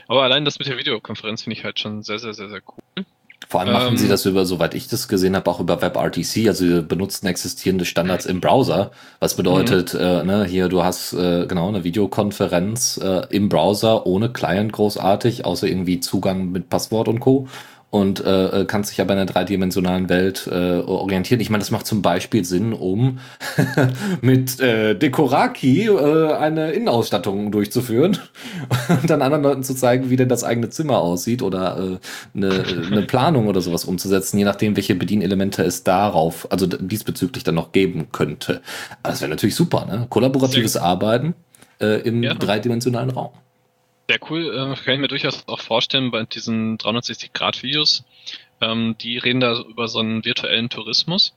Aber allein das mit der Videokonferenz finde ich halt schon sehr, sehr, sehr, sehr cool. Vor allem machen ähm, sie das über, soweit ich das gesehen habe, auch über WebRTC. Also sie benutzen existierende Standards im Browser, was bedeutet, mhm. äh, ne, hier du hast äh, genau eine Videokonferenz äh, im Browser ohne Client großartig, außer irgendwie Zugang mit Passwort und Co und äh, äh, kannst dich aber in einer dreidimensionalen Welt äh, orientieren. Ich meine, das macht zum Beispiel Sinn, um mit äh, Dekoraki äh, eine Innenausstattung durchzuführen und dann anderen Leuten zu zeigen, wie denn das eigene Zimmer aussieht oder äh, eine, eine Planung oder sowas umzusetzen, je nachdem, welche Bedienelemente es darauf, also diesbezüglich dann noch geben könnte. Aber das wäre natürlich super, ne? Kollaboratives Arbeiten äh, im ja. dreidimensionalen Raum. Sehr cool, äh, kann ich mir durchaus auch vorstellen bei diesen 360-Grad-Videos. Ähm, die reden da über so einen virtuellen Tourismus.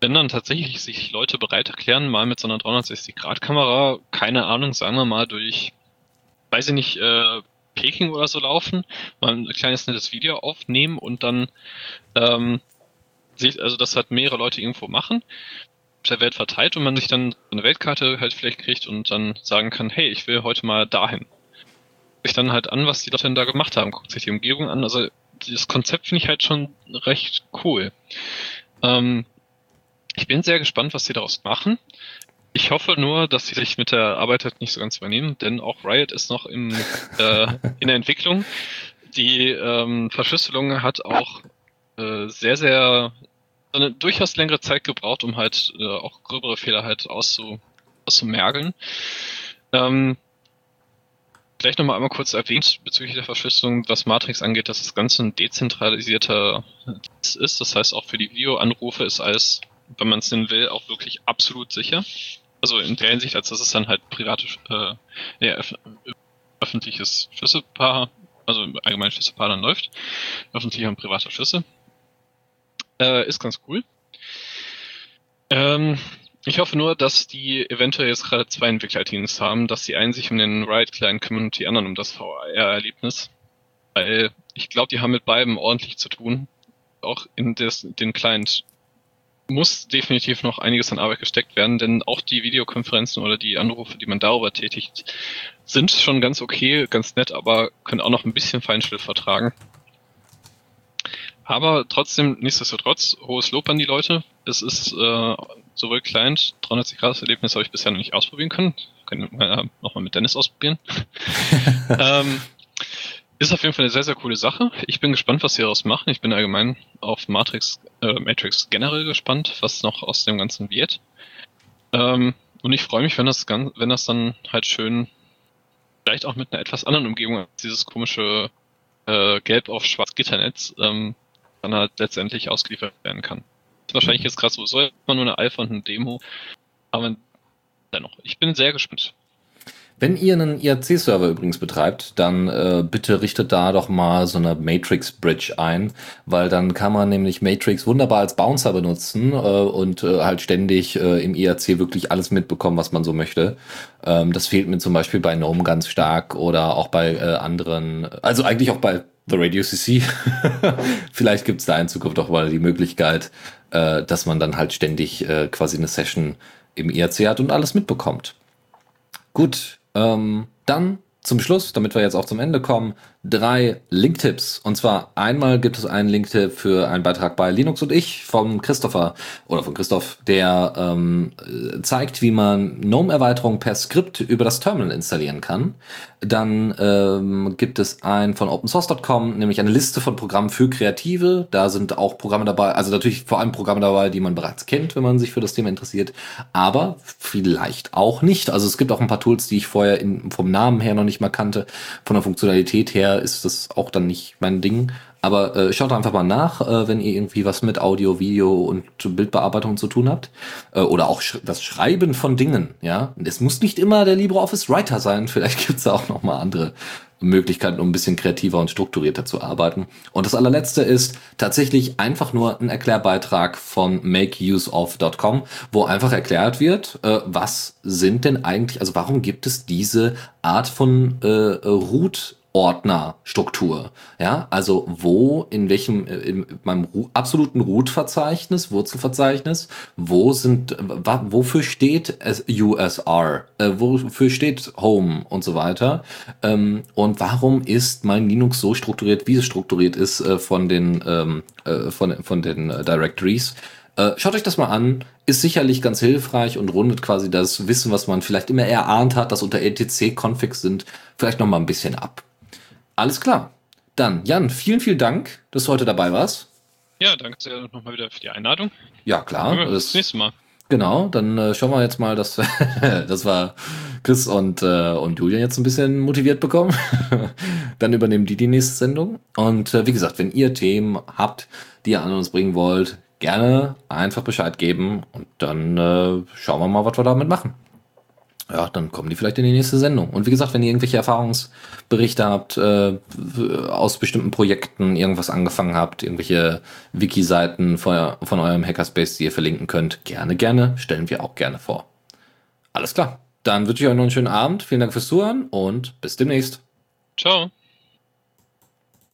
Wenn dann tatsächlich sich Leute bereit erklären, mal mit so einer 360-Grad-Kamera, keine Ahnung, sagen wir mal durch, weiß ich nicht, äh, Peking oder so laufen, mal ein kleines nettes Video aufnehmen und dann ähm, sich, also das hat mehrere Leute irgendwo machen, der Welt verteilt und man sich dann eine Weltkarte halt vielleicht kriegt und dann sagen kann, hey, ich will heute mal dahin sich dann halt an, was die Leute denn da gemacht haben, guckt sich die Umgebung an. Also das Konzept finde ich halt schon recht cool. Ähm, ich bin sehr gespannt, was sie daraus machen. Ich hoffe nur, dass sie sich mit der Arbeit halt nicht so ganz übernehmen, denn auch Riot ist noch im, äh, in der Entwicklung. Die ähm, Verschlüsselung hat auch äh, sehr, sehr eine durchaus längere Zeit gebraucht, um halt äh, auch gröbere Fehler halt auszu, auszumergeln. Ähm, Vielleicht nochmal einmal kurz erwähnt bezüglich der Verschlüsselung, was Matrix angeht, dass das Ganze ein dezentralisierter ist. Das heißt, auch für die Videoanrufe ist alles, wenn man es denn will, auch wirklich absolut sicher. Also in der Hinsicht, als dass es dann halt private, äh, ja, öf öffentliches Schlüsselpaar, also allgemein Schlüsselpaar dann läuft. Öffentlicher und privater Schlüssel. Äh, ist ganz cool. Ähm, ich hoffe nur, dass die eventuell jetzt gerade zwei Entwicklerteams haben, dass die einen sich um den Riot-Client kümmern und die anderen um das VR-Erlebnis. Weil ich glaube, die haben mit beiden ordentlich zu tun. Auch in des, den Client muss definitiv noch einiges an Arbeit gesteckt werden, denn auch die Videokonferenzen oder die Anrufe, die man darüber tätigt, sind schon ganz okay, ganz nett, aber können auch noch ein bisschen Feinschliff vertragen. Aber trotzdem, nichtsdestotrotz, hohes Lob an die Leute. Es ist äh, sowohl Client, 360 Grad Erlebnis habe ich bisher noch nicht ausprobieren können. Können wir nochmal mit Dennis ausprobieren. ähm, Ist auf jeden Fall eine sehr, sehr coole Sache. Ich bin gespannt, was sie daraus machen. Ich bin allgemein auf Matrix, äh, Matrix generell gespannt, was noch aus dem Ganzen wird. Ähm, und ich freue mich, wenn das, ganz, wenn das dann halt schön, vielleicht auch mit einer etwas anderen Umgebung als dieses komische äh, Gelb auf Schwarz Gitternetz, ähm, dann halt letztendlich ausgeliefert werden kann. Wahrscheinlich jetzt gerade sowieso immer nur eine Alpha und eine Demo, aber dennoch, ich bin sehr gespannt. Wenn ihr einen IRC-Server übrigens betreibt, dann äh, bitte richtet da doch mal so eine Matrix Bridge ein, weil dann kann man nämlich Matrix wunderbar als Bouncer benutzen äh, und äh, halt ständig äh, im IRC wirklich alles mitbekommen, was man so möchte. Ähm, das fehlt mir zum Beispiel bei GNOME ganz stark oder auch bei äh, anderen, also eigentlich auch bei The Radio CC. Vielleicht gibt es da in Zukunft auch mal die Möglichkeit, äh, dass man dann halt ständig äh, quasi eine Session im IRC hat und alles mitbekommt. Gut, ähm, dann zum Schluss, damit wir jetzt auch zum Ende kommen, drei Linktipps. Und zwar einmal gibt es einen Linktipp für einen Beitrag bei Linux und ich von Christopher oder von Christoph, der ähm, zeigt, wie man GNOME-Erweiterungen per Skript über das Terminal installieren kann. Dann ähm, gibt es ein von opensource.com, nämlich eine Liste von Programmen für Kreative. Da sind auch Programme dabei, also natürlich vor allem Programme dabei, die man bereits kennt, wenn man sich für das Thema interessiert, aber vielleicht auch nicht. Also es gibt auch ein paar Tools, die ich vorher in, vom Namen her noch nicht mal kannte. Von der Funktionalität her ist das auch dann nicht mein Ding. Aber äh, schaut einfach mal nach, äh, wenn ihr irgendwie was mit Audio, Video und Bildbearbeitung zu tun habt. Äh, oder auch sch das Schreiben von Dingen. Ja, Es muss nicht immer der LibreOffice Writer sein. Vielleicht gibt's da auch noch mal andere Möglichkeiten, um ein bisschen kreativer und strukturierter zu arbeiten. Und das allerletzte ist tatsächlich einfach nur ein Erklärbeitrag von makeuseof.com, wo einfach erklärt wird, äh, was sind denn eigentlich, also warum gibt es diese Art von äh, Root Ordnerstruktur. Ja, also wo, in welchem, äh, in meinem absoluten Root-Verzeichnis, Wurzelverzeichnis, wo sind, wofür steht USR, äh, wofür steht Home und so weiter. Ähm, und warum ist mein Linux so strukturiert, wie es strukturiert ist äh, von den, ähm, äh, von, von den Directories. Schaut euch das mal an, ist sicherlich ganz hilfreich und rundet quasi das Wissen, was man vielleicht immer erahnt hat, dass unter etc-Configs sind, vielleicht noch mal ein bisschen ab. Alles klar. Dann, Jan, vielen, vielen Dank, dass du heute dabei warst. Ja, danke sehr nochmal wieder für die Einladung. Ja, klar. Ja, das nächste Mal. Genau, dann äh, schauen wir jetzt mal, dass das war Chris und, äh, und Julian jetzt ein bisschen motiviert bekommen. dann übernehmen die die nächste Sendung. Und äh, wie gesagt, wenn ihr Themen habt, die ihr an uns bringen wollt, gerne einfach Bescheid geben und dann äh, schauen wir mal, was wir damit machen ja, dann kommen die vielleicht in die nächste Sendung. Und wie gesagt, wenn ihr irgendwelche Erfahrungsberichte habt, äh, aus bestimmten Projekten irgendwas angefangen habt, irgendwelche Wiki-Seiten von, von eurem Hackerspace, die ihr verlinken könnt, gerne, gerne, stellen wir auch gerne vor. Alles klar. Dann wünsche ich euch noch einen schönen Abend. Vielen Dank fürs Zuhören und bis demnächst. Ciao.